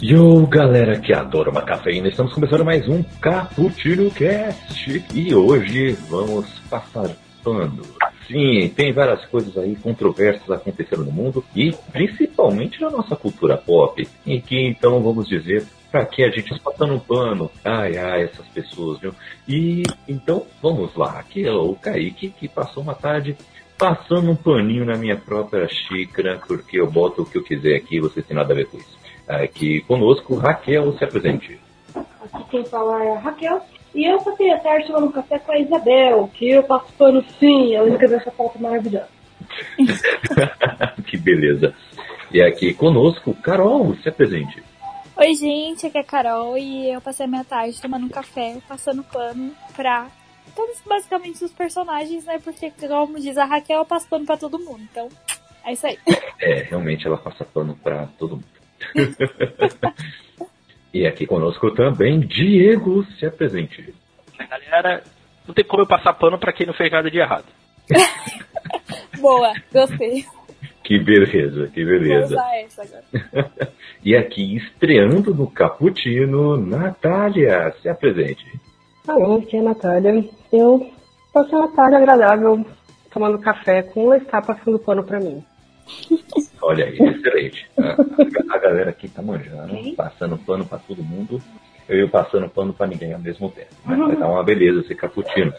Yo, galera que adora uma cafeína, estamos começando mais um Cappuccino Cast e hoje vamos passar pano. Sim, tem várias coisas aí controversas acontecendo no mundo e principalmente na nossa cultura pop, em que então vamos dizer Pra que a gente passando um pano? Ai, ai, essas pessoas, viu? E então, vamos lá. Aqui é o Kaique que passou uma tarde passando um paninho na minha própria xícara, porque eu boto o que eu quiser aqui, você tem nada a ver com isso. Aqui conosco, Raquel, se apresente. Aqui quem fala é a Raquel. E eu passei a tarde tomando café com a Isabel, que eu passo pano sim, ela escreveu essa pauta maravilhosa. que beleza. E aqui conosco, Carol, se apresente. Oi, gente, aqui é a Carol e eu passei a minha tarde tomando um café, passando pano pra todos basicamente os personagens, né? Porque, como diz a Raquel, passa pano pra todo mundo. Então, é isso aí. É, realmente ela passa pano pra todo mundo. e aqui conosco também, Diego, se apresente. Galera, não tem como eu passar pano pra quem não fez nada de errado. Boa, gostei. Que beleza, que beleza. Vou usar essa agora. e aqui estreando no Caputino, Natália, se apresente. Alô, aqui é a Natália. Eu passei uma tarde agradável tomando café com ela está passando pano pra mim. Olha aí, excelente. A, galera aqui tá manjando, passando pano pra todo mundo. Eu ia passando pano pra ninguém ao mesmo tempo. Mas vai dar uma beleza esse cappuccino.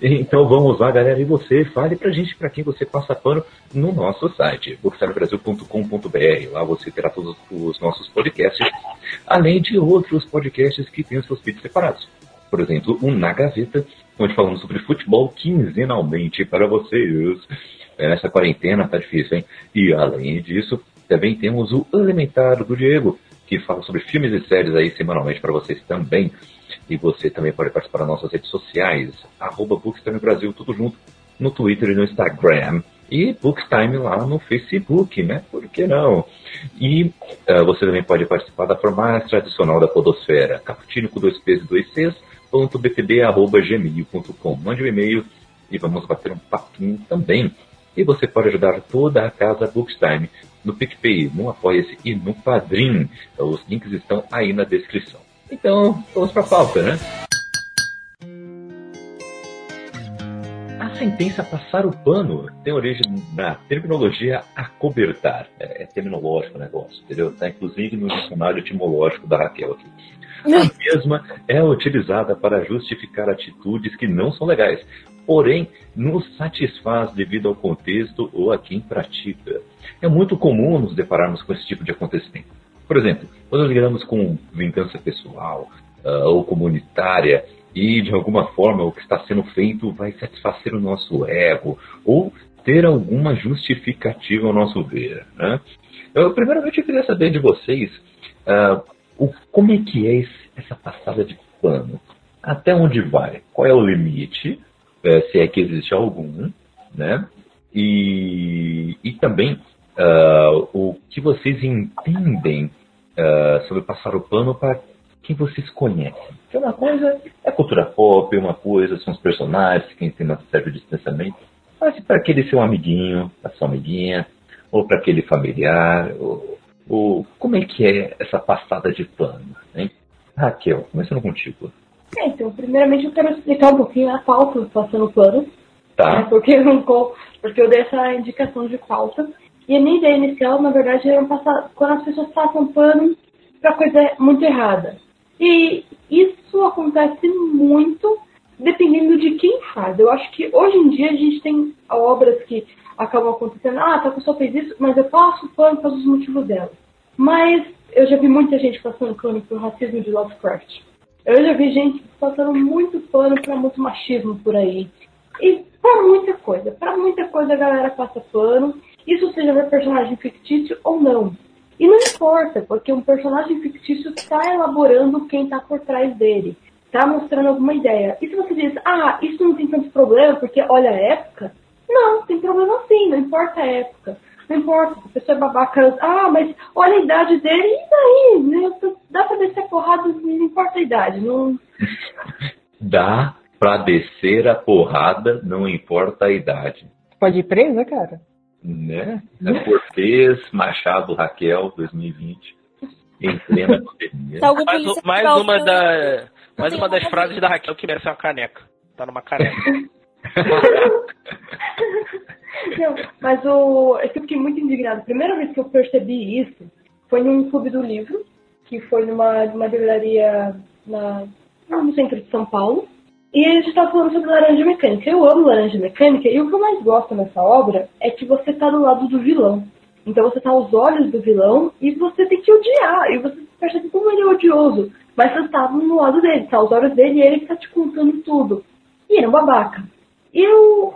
Então vamos lá, galera. E você, fale pra gente pra quem você passa pano no nosso site, bookstarebrasil.com.br. Lá você terá todos os nossos podcasts, além de outros podcasts que têm os seus feeds separados. Por exemplo, o Na Gaveta, onde falamos sobre futebol quinzenalmente para vocês. Nessa quarentena tá difícil, hein? E além disso, também temos o Elementar do Diego, que fala sobre filmes e séries aí semanalmente para vocês também. E você também pode participar das nossas redes sociais, arroba Bookstime Brasil, tudo junto, no Twitter e no Instagram. E Bookstime lá no Facebook, né? Por que não? E uh, você também pode participar da forma mais tradicional da podosfera, caputino com dois P's e dois C's, ponto btb, arroba, gmail.com. Mande um e-mail e vamos bater um papinho também. E você pode ajudar toda a casa Bookstime no PicPay, no Apoia-se e no Padrim. Então, os links estão aí na descrição. Então, vamos para a pauta, né? A sentença passar o pano tem origem na terminologia acobertar. É, é terminológico o negócio, entendeu? Está inclusive no dicionário etimológico da Raquel aqui. A mesma é utilizada para justificar atitudes que não são legais, porém nos satisfaz devido ao contexto ou a quem pratica. É muito comum nos depararmos com esse tipo de acontecimento. Por exemplo, quando lidamos com vingança pessoal uh, ou comunitária e de alguma forma o que está sendo feito vai satisfazer o nosso ego ou ter alguma justificativa ao nosso ver. Né? Eu, primeiramente, eu queria saber de vocês uh, o, como é que é esse, essa passada de pano? Até onde vai? Qual é o limite? É, se é que existe algum, né? E, e também uh, o que vocês entendem uh, sobre passar o pano para quem vocês conhecem. Porque uma coisa é cultura pop, uma coisa são os personagens, quem tem uma certo distanciamento. Mas para aquele seu amiguinho, para sua amiguinha, ou para aquele familiar, ou, ou, como é que é essa passada de pano? Hein? Raquel, começando contigo. É, então, primeiramente eu quero explicar um pouquinho a pauta do Passando Pano. Tá. Né, porque, eu, porque eu dei essa indicação de pauta. E a minha ideia inicial, na verdade, era passar, quando as pessoas passam pano para coisa muito errada. E isso acontece muito dependendo de quem faz. Eu acho que hoje em dia a gente tem obras que acabam acontecendo. Ah, a pessoa fez isso, mas eu passo pano para os motivos dela. Mas eu já vi muita gente passando pano pro racismo de Lovecraft. Eu já vi gente passando muito pano para muito machismo por aí. E para muita coisa. Para muita coisa a galera passa pano. Isso seja ver personagem fictício ou não. E não importa, porque um personagem fictício está elaborando quem está por trás dele. Está mostrando alguma ideia. E se você diz, ah, isso não tem tanto problema porque olha a época. Não, tem problema sim, não importa a época. Não importa, se a pessoa é babaca, ah, mas olha a idade dele, e daí? Né? Dá pra descer a porrada, não importa a idade. Não... Dá pra descer a porrada, não importa a idade. Pode ir preso, cara? Né? É Cortez, Machado, Raquel, 2020. em plena pandemia. Mais, mais uma da. Mais uma das frases da Raquel que merece uma caneca. Tá numa caneca. Não, mas o, eu fiquei muito indignada. A primeira vez que eu percebi isso foi num clube do livro, que foi numa, numa livraria na, no centro de São Paulo. E a gente estava falando sobre Laranja Mecânica. Eu amo Laranja Mecânica e o que eu mais gosto nessa obra é que você tá do lado do vilão. Então você tá aos olhos do vilão e você tem que odiar. E você percebe como ele é odioso. Mas você tá no lado dele, tá aos olhos dele e ele que tá te contando tudo. E é um babaca. E eu,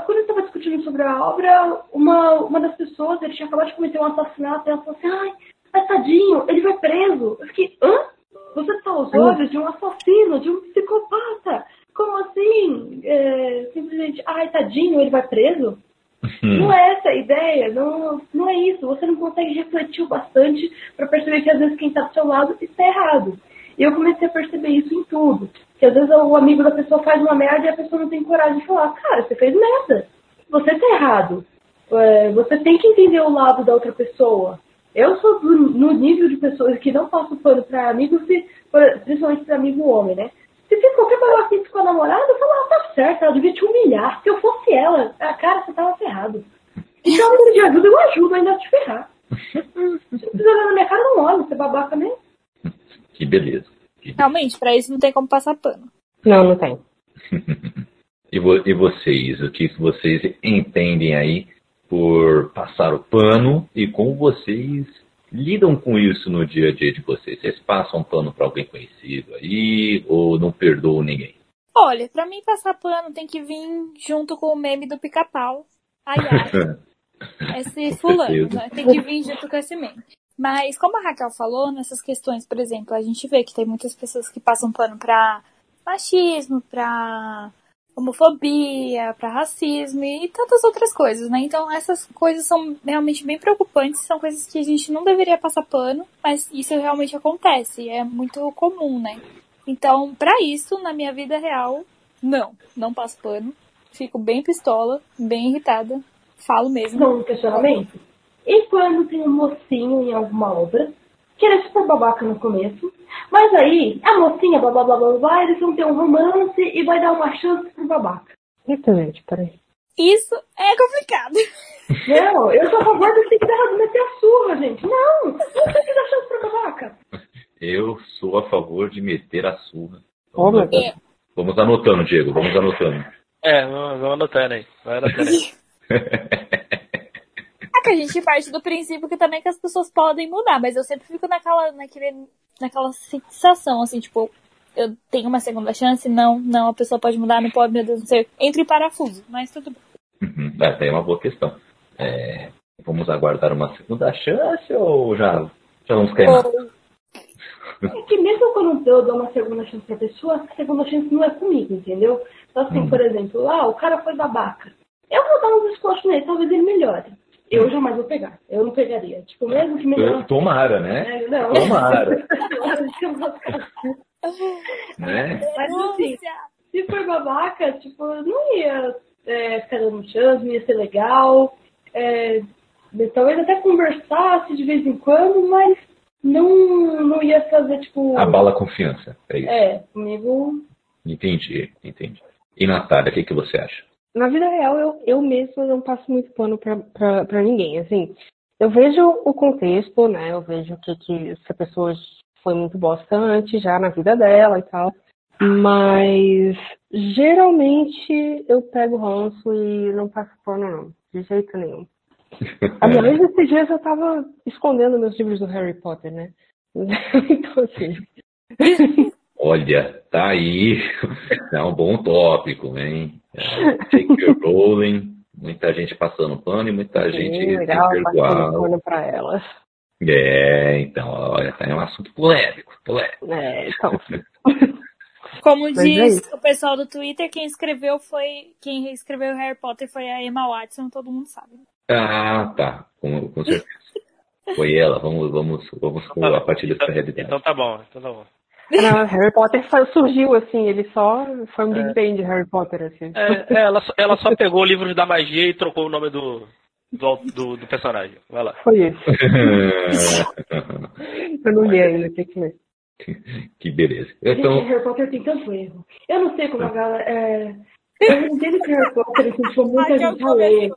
quando eu estava discutindo sobre a obra, uma, uma das pessoas, ele tinha acabado de cometer um assassinato, e ela falou assim, ai, mas tadinho, ele vai preso. Eu fiquei, hã? Você está aos olhos de um assassino, de um psicopata. Como assim? É, simplesmente, ai, tadinho, ele vai preso? Não é essa a ideia, não, não é isso. Você não consegue refletir o bastante para perceber que às vezes quem está do seu lado está errado. E eu comecei a perceber isso em tudo. Que às vezes o amigo da pessoa faz uma merda e a pessoa não tem coragem de falar, cara, você fez merda. Você tá errado. É, você tem que entender o lado da outra pessoa. Eu sou do- no nível de pessoas que não passo pano pra amigos, se, principalmente pra amigo homem, né? Se fiz qualquer babaquice com a namorada, eu falo, ah, tá certo, ela devia te humilhar. Se eu fosse ela, ah, cara, você tava ferrado. Então, ela de ajuda, eu ajudo ainda a te ferrar. Se precisa olhar na minha cara, não olha, você é babaca mesmo. Que beleza. Realmente, pra isso não tem como passar pano. Não, não tem. E, vo- e vocês, o que vocês entendem aí por passar o pano e como vocês lidam com isso no dia a dia de vocês? Vocês passam pano para alguém conhecido aí ou não perdoam ninguém? Olha, pra mim passar pano tem que vir junto com o meme do pica-pau. Ai, ai. Esse fulano, né? Tem que vir junto com esse meme. Mas, como a Raquel falou, nessas questões, por exemplo, a gente vê que tem muitas pessoas que passam pano pra machismo, pra homofobia, pra racismo e tantas outras coisas, né? Então, essas coisas são realmente bem preocupantes, são coisas que a gente não deveria passar pano, mas isso realmente acontece, é muito comum, né? Então, pra isso, na minha vida real, não, não passo pano. Fico bem pistola, bem irritada, falo mesmo. Não, questionamento. E quando tem um mocinho em alguma obra, que ele é super babaca no começo, mas aí a mocinha, blá blá blá blá blá, eles vão ter um romance e vai dar uma chance pro babaca. Eita, gente, peraí. Isso é complicado. Não, eu sou a favor de ter que dar- meter a surra, gente. Não, não tem que dar chance pro babaca. Eu sou a favor de meter a surra. Vamos, Deus. vamos anotando, Diego, vamos anotando. É, vamos vamos anotando aí. Vai anotando aí. É que a gente parte do princípio que também que as pessoas podem mudar, mas eu sempre fico naquela, naquele, naquela sensação, assim, tipo, eu tenho uma segunda chance, não, não, a pessoa pode mudar, não pode, meu Deus, não sei. Entre em parafuso, mas tudo bem. Uhum, Essa é uma boa questão. É, vamos aguardar uma segunda chance ou já, já vamos Ou- É que mesmo quando eu dou uma segunda chance pra pessoa, a segunda chance não é comigo, entendeu? Então, assim, por exemplo, lá o cara foi babaca. Eu vou dar um desconto nele, talvez ele melhore. Eu jamais vou pegar. Eu não pegaria. Tipo, mesmo que melhore. Tomara, né? É, não. Tomara, né? Mas assim, se for babaca, tipo, eu não ia é, ficar dando chance, não ia ser legal. É, talvez até conversasse de vez em quando, mas não, não ia fazer, tipo. Abala a confiança. É isso. É, comigo. Entendi, entendi. E Natália, o que, que você acha? Na vida real, eu, eu mesma não passo muito pano pra ninguém. Assim, eu vejo o contexto, né? Eu vejo que, que se a pessoa foi muito bosta antes, já na vida dela e tal. Mas geralmente eu pego ranço e não passo pano, não. De jeito nenhum. Aliás, esses dias eu tava escondendo meus livros do Harry Potter, né? Então, assim. Olha, tá aí. É um bom tópico, hein? É, J.K. Rowling, muita gente passando pano e muita gente Sim, sem legal, passando pano elas. É, então, olha, tá aí um assunto polêmico, polêmico. É, então. Como Mas é diz isso. o pessoal do Twitter, quem escreveu foi. Quem escreveu Harry Potter foi a Emma Watson, todo mundo sabe. Ah, tá, com, com certeza. Foi ela, vamos, vamos, vamos com a partir dessa realidade. Então tá bom, então tá bom. Não, Harry Potter surgiu assim, ele só foi um Big Bang de Harry Potter, assim. É, é, ela, só- ela só pegou o livro da magia e trocou o nome do, do, do, do personagem. Vai lá. Foi isso. Eu não li ainda, tem que ler. Que beleza. Gente, Então, Harry Potter tem tanto erro. Eu não sei como a galera. É... Eu não entendo que Harry Potter incentivou muita gente a ler.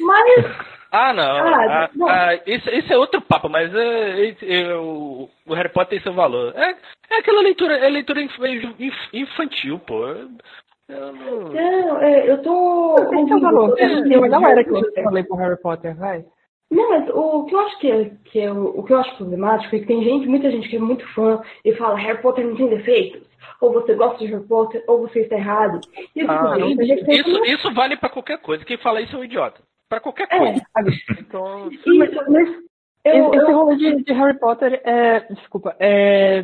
Mas, Ah, não. Ah, Ah, não. ah, isso, isso é outro papo, mas é, é, é, o, o Harry Potter tem seu valor. É, é aquela leitura, é leitura inf- inf- infantil, pô. Eu não- não, é, eu tô. Tem seu valor. Tem uma galera que eu falei pro Harry Potter, vai. Não, mas o que eu acho que é, que é o, o que eu acho problemático é que tem gente, muita gente que é muito fã e fala Harry Potter não tem defeitos. Ou você gosta de Harry Potter, ou você está errado. E Ah, gente, isso, isso vale pra qualquer coisa. Quem fala isso é um idiota. Pra qualquer É, coisa. Sabe? Então, e, mas eu, Esse rolê de, de Harry Potter é. Desculpa. É,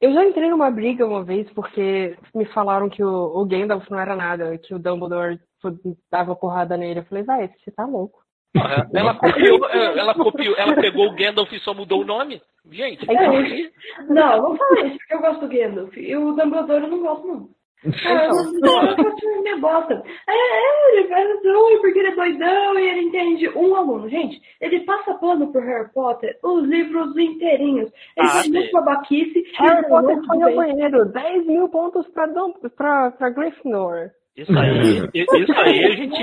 eu já entrei numa briga uma vez porque me falaram que o, o Gandalf não era nada, que o Dumbledore dava porrada nele. Eu falei, vai, você tá louco. porra, ela copiou, ela copiou, ela pegou o Gandalf e só mudou o nome? Gente, É, Não, não fala isso, porque eu gosto do Gandalf. E o Dumbledore eu não gosto, não. Ah, Então. o Dumbledore me bosta. É, é, ele faz ruim porque ele é doidão e ele entende um aluno. Gente, ele passa pano pro Harry Potter os livros inteirinhos. Ele Ah, muito babaquice. Harry Potter foi bem. banheiro. 10 mil pontos pra, pra, pra Gryffindor. Isso aí, isso aí a gente.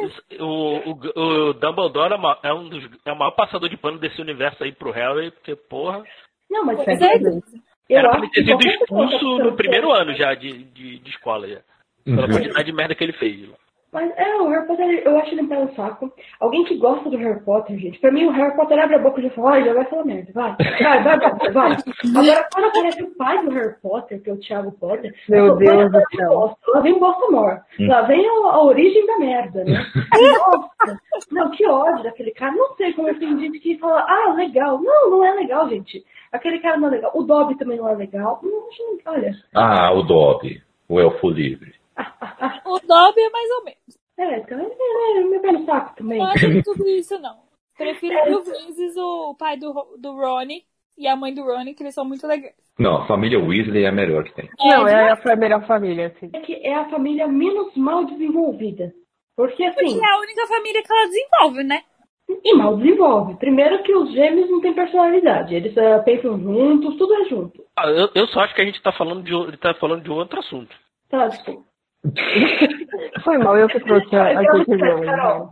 isso- o, o, o Dumbledore é, é um dos, é o maior passador de pano desse universo aí pro Harry, porque, porra. Não, mas Pois eu. Era pra ele ter sido expulso no primeiro ano já de, de, de escola, já. Pela Uhum. quantidade de merda que ele fez. Mas é, o Harry Potter, eu acho ele um pé no saco. Alguém que gosta do Harry Potter, gente, pra mim o Harry Potter abre a boca e já fala, olha, já vai falar merda, vai, vai, vai, vai, vai. Agora, quando aparece o pai do Harry Potter, que é o Thiago Potter, Meu eu falo, Deus "Olha, do vem céu." bosta, Lá vem o bosta mor. Hum. Lá vem a, a origem da merda, né? Nossa, não, que ódio daquele cara. Não sei como tem gente que fala, ah, legal. Não, não é legal, gente. Aquele cara não é legal. O Dobby também não é legal. Não, gente, olha. ah, o Dobby, o Elfo Livre. O Dobby é mais ou menos. É, então, é, é, me pé no saco também. Não acho de tudo isso, não. Prefiro mil vezes o pai do, do Ronnie e a mãe do Ronnie, que eles são muito legais. Não, a família Weasley é a melhor que tem. Não, de- é a melhor família, assim. é que é a família menos mal desenvolvida. Porque assim, Porque é a única família que ela desenvolve, né? e mal desenvolve. Primeiro que os gêmeos não têm personalidade. Eles ah, pensam juntos, tudo é junto. Ah, eu, eu só acho que a gente tá falando de, tá falando de outro assunto. Tá, desculpa. Foi mal, eu que trouxe a, a conclusão. Carol.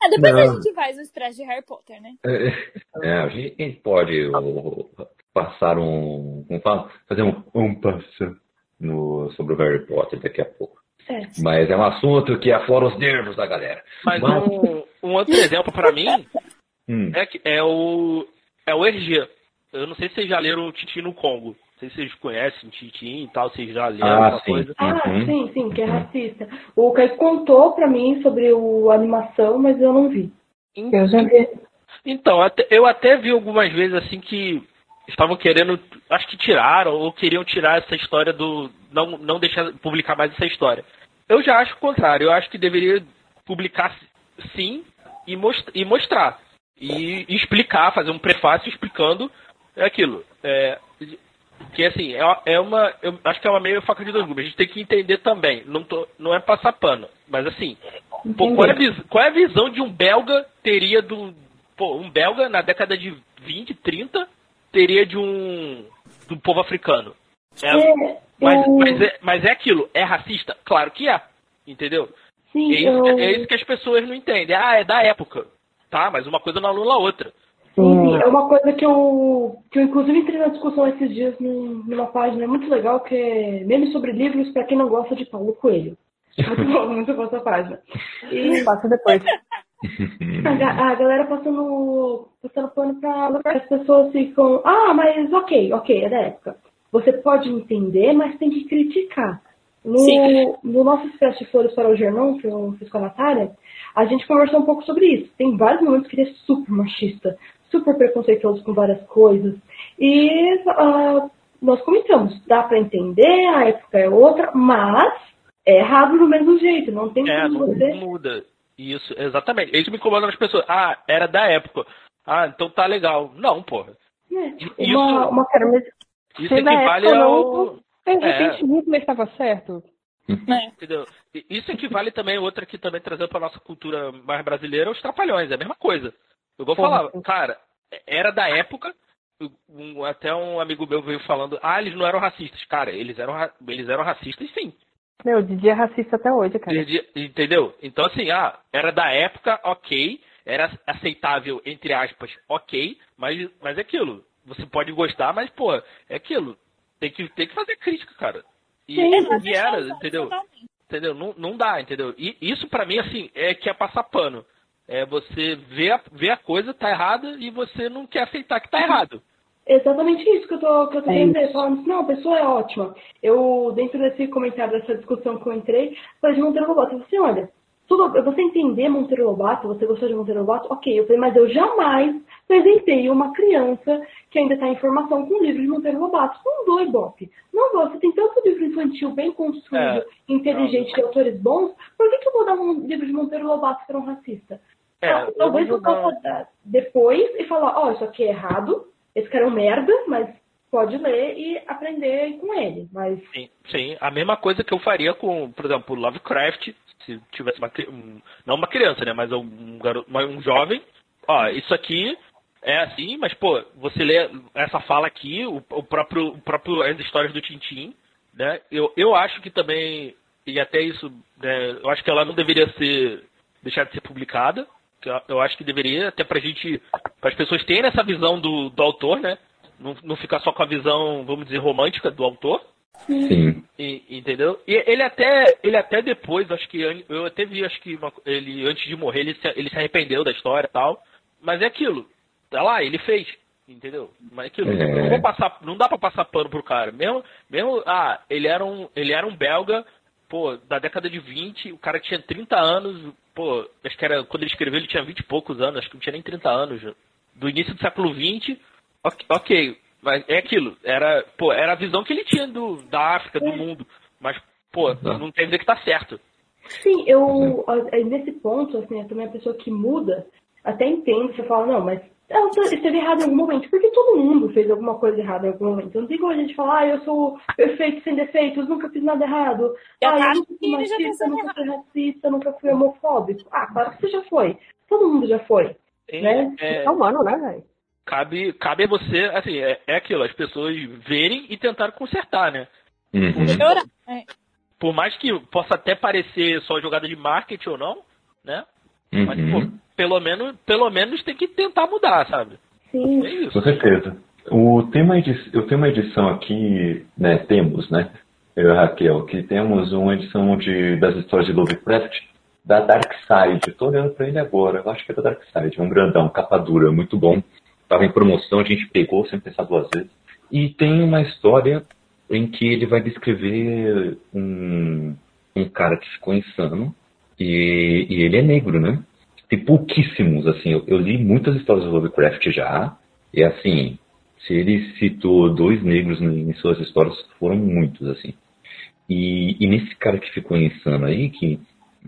Ah, depois Não. a gente faz o stress de Harry Potter, né? É, a gente pode o, passar um, um fa- fazer um, um passo no, sobre o Harry Potter daqui a pouco. Certo. Mas é um assunto que aflora os nervos da galera. Mas Vamos- um, um outro exemplo pra mim Hum. é, que, é o é o RG. Eu não sei se vocês já leram o Titi no Congo. Não sei se vocês conhecem Titi e tal, vocês já leram Ah, alguma sim. coisa. Ah, Uhum. sim, sim, que é racista. O Caio contou pra mim sobre o, a animação, mas eu não vi. Eu já vi. Então, até- eu até vi algumas vezes assim que estavam querendo, acho que tiraram ou queriam tirar essa história do não não deixar publicar mais essa história. Eu já acho o contrário. Eu acho que deveria publicar sim e, most- e mostrar e, e explicar, fazer um prefácio explicando aquilo. É, que assim é, é uma, eu acho que é uma meio faca de dois gumes. A gente tem que entender também. Não tô, não é passar pano, mas assim Pô, qual, é a qual é a visão de um belga teria do. Pô, um belga na década de 20, 30 teria de um. do povo africano. É, É, mas, mas, é, mas é aquilo, é racista? Claro que é. Entendeu? sim, É isso, eu... que- é isso que as pessoas não entendem. Ah, é da época. Tá, mas uma coisa não anula a outra. Sim, sim, é uma coisa que eu, que eu inclusive entrei na discussão esses dias num- numa página muito legal que é Memes sobre livros para quem não gosta de Paulo Coelho. Muito bom, muito boa essa página. E Passa depois. a, a galera passando, passando pano para as pessoas ficam, ah, mas ok, ok, é da época. Você pode entender, mas tem que criticar. No, Sim. no nosso Expresso de Flores para o Gernon, que eu fiz com a Natália, a gente conversou um pouco sobre isso. Tem vários momentos que ele é super machista, super preconceituoso com várias coisas. E ah, nós comentamos, dá para entender, a época é outra, mas é errado do mesmo jeito, não tem É, como não, você... muda. Isso, exatamente. Isso me incomoda nas pessoas. Ah, era da época. Ah, então tá legal. Não, porra. É, Isso- uma, uma Cara, mas Isso equivale época ao. não- repente Hitler estava certo. É. Entendeu? Isso equivale também, outra que também trazendo pra nossa cultura mais brasileira, os trapalhões, é a mesma coisa. Eu vou Porra, falar, cara, era da época, um, até um amigo meu veio falando, ah, eles não eram racistas. Cara, eles eram, eles eram racistas sim. Meu, o Didi é racista até hoje, cara. Didi, entendeu? Então, assim, ah, era da época, ok. Era aceitável, entre aspas, ok. Mas, mas é aquilo. Você pode gostar, mas, pô, é aquilo. Tem que, tem que fazer crítica, cara. E, Sim, e era, entendeu? Entendeu? Não, não dá, entendeu? E isso para mim, assim, é que é passar pano. É você ver a, ver a coisa, tá errada, e você não quer aceitar que tá errado. Exatamente isso que eu tô, que eu tô querendo dizer. Falando assim, não, a pessoa é ótima. Eu, dentro desse comentário, dessa discussão que eu entrei, falei de Monteiro Lobato. Eu falei assim, olha, tudo, você entender Monteiro Lobato, você gostou de Monteiro Lobato, ok. Eu falei, mas eu jamais apresentei uma criança que ainda está em formação com um livro de Monteiro Lobato. Não dou Ibope. Não vou. Você tem tanto livro infantil bem construído, é, inteligente, de autores bons, por que, que eu vou dar um livro de Monteiro Lobato para um racista? É, ah, talvez eu possa depois e falar, ó, oh, isso aqui é errado, esse cara é um merda, mas pode ler e aprender com ele. Mas... Sim, sim, a mesma coisa que eu faria com, por exemplo, Lovecraft, se tivesse uma, não uma criança, né, mas um, garoto, um jovem, ó, isso aqui é assim, mas pô, você lê essa fala aqui, o, o próprio, o próprio as histórias do Tintim, né? Eu, eu acho que também e até isso, né, eu acho que ela não deveria ser deixar de ser publicada, eu acho que deveria, até pra gente, para as pessoas terem essa visão do, do autor, né? Não, não ficar só com a visão, vamos dizer, romântica do autor. Sim. E, entendeu? E ele até, ele até depois, acho que eu até vi, acho que uma, ele antes de morrer ele se, ele se arrependeu da história e tal. Mas é aquilo. Tá lá, ele fez. Entendeu? Mas é aquilo, é. não vou passar, não dá para passar pano pro cara. Mesmo, mesmo, ah, ele era um, ele era um belga, pô, da década de 20, o cara tinha 30 anos, pô, acho que era quando ele escreveu ele tinha 20 e poucos anos, acho que não tinha nem 30 anos. Do início do século 20, ok, mas é aquilo, era, pô, era a visão que ele tinha do, da África, do é. mundo. Mas, pô, uhum. não quer dizer que tá certo. Sim, eu, nesse ponto, assim, eu também a pessoa que muda, até entendo, você fala, não, mas ela esteve errada em algum momento, porque todo mundo fez alguma coisa errada em algum momento. Não tem como a gente falar, ah, eu sou perfeito sem defeitos, nunca fiz nada errado. Eu ah, eu nunca fui machista, nunca fui racista, nunca fui homofóbico. Ah, claro que você já foi. Todo mundo já foi. Sim, né? É, é humano, né, velho? Cabe, cabe a você, assim, é, é aquilo, as pessoas verem e tentar consertar, né? Uhum. Por, é. por mais que possa até parecer só jogada de marketing ou não, né? Uhum. Mas, pô, pelo menos, pelo menos tem que tentar mudar, sabe? Sim. É isso. Com certeza. O, tem uma edição, eu tenho uma edição aqui, né, temos, né, eu e a Raquel, que temos uma edição de, das histórias de Lovecraft da Dark Side. Estou olhando para ele agora, eu acho que é da Dark Side, um grandão, capa dura, muito bom. Estava em promoção, a gente pegou sem pensar duas vezes. E tem uma história em que ele vai descrever um, um cara que ficou insano e, e ele é negro, né? Tem pouquíssimos, assim. Eu, eu, li muitas histórias do Lovecraft já. E assim, se ele citou dois negros em suas histórias, foram muitos, assim. E, e nesse cara que ficou insano aí, que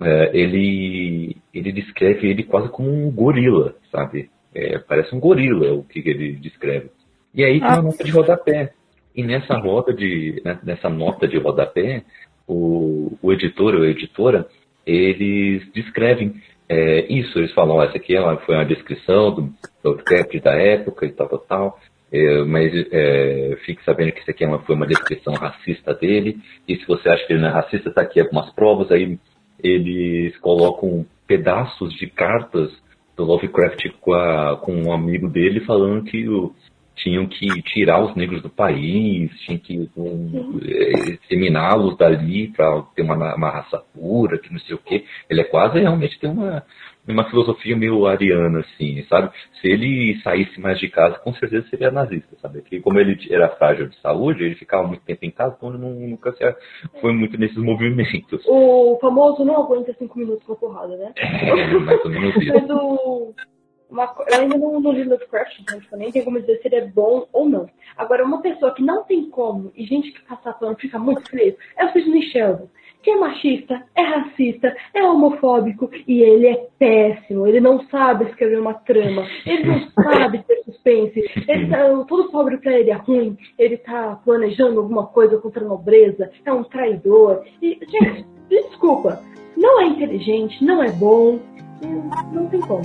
é, ele, ele descreve ele quase como um gorila, sabe? É, parece um gorila o que, que ele descreve. E aí tem uma nota de rodapé. E nessa roda de, né, nessa nota de rodapé, o, o editor ou a editora, eles descrevem é, isso, eles falam, essa aqui é foi uma descrição do Lovecraft da época e tal, tal, tal. É, mas é, fique sabendo que isso aqui é uma, foi uma descrição racista dele. E se você acha que ele não é racista, tá aqui algumas provas. Aí eles colocam pedaços de cartas do Lovecraft com, a, com um amigo dele falando que o, tinham que tirar os negros do país, tinham que um, é, exterminá-los dali para ter uma, uma, raça pura, que não sei o quê. Ele é quase realmente tem uma, uma filosofia meio ariana, assim, sabe? Se ele saísse mais de casa, com certeza seria nazista, sabe? Que como ele era frágil de saúde, ele ficava muito tempo em casa, então ele não, nunca se, foi muito nesses movimentos. O famoso não aguenta cinco minutos com a porrada, né? É, mais ou menos isso. Uma, eu ainda não, não li Lovecraft, então tipo, nem tem como dizer se ele é bom ou não. Agora, uma pessoa que não tem como, e gente que passa pano fica muito feliz, é o Sidney Sheldon. Que é machista, é racista, é homofóbico e ele é péssimo. Ele não sabe escrever uma trama, ele não sabe ter suspense. Ele tá, tudo pobre pra ele é ruim, ele tá planejando alguma coisa contra a nobreza, é um traidor. E, gente, desculpa, não é inteligente, não é bom, não tem como.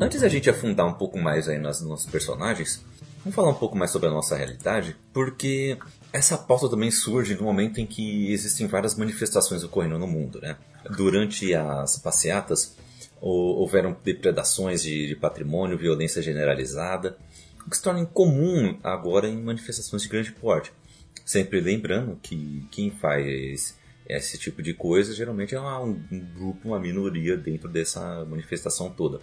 Antes da gente afundar um pouco mais aí nos nossos personagens, vamos falar um pouco mais sobre a nossa realidade, porque essa pauta também surge no momento em que existem várias manifestações ocorrendo no mundo, né? Durante as passeatas, houveram depredações de patrimônio, violência generalizada, o que se torna incomum agora em manifestações de grande porte. Sempre lembrando que quem faz esse tipo de coisa geralmente é um grupo, uma minoria dentro dessa manifestação toda.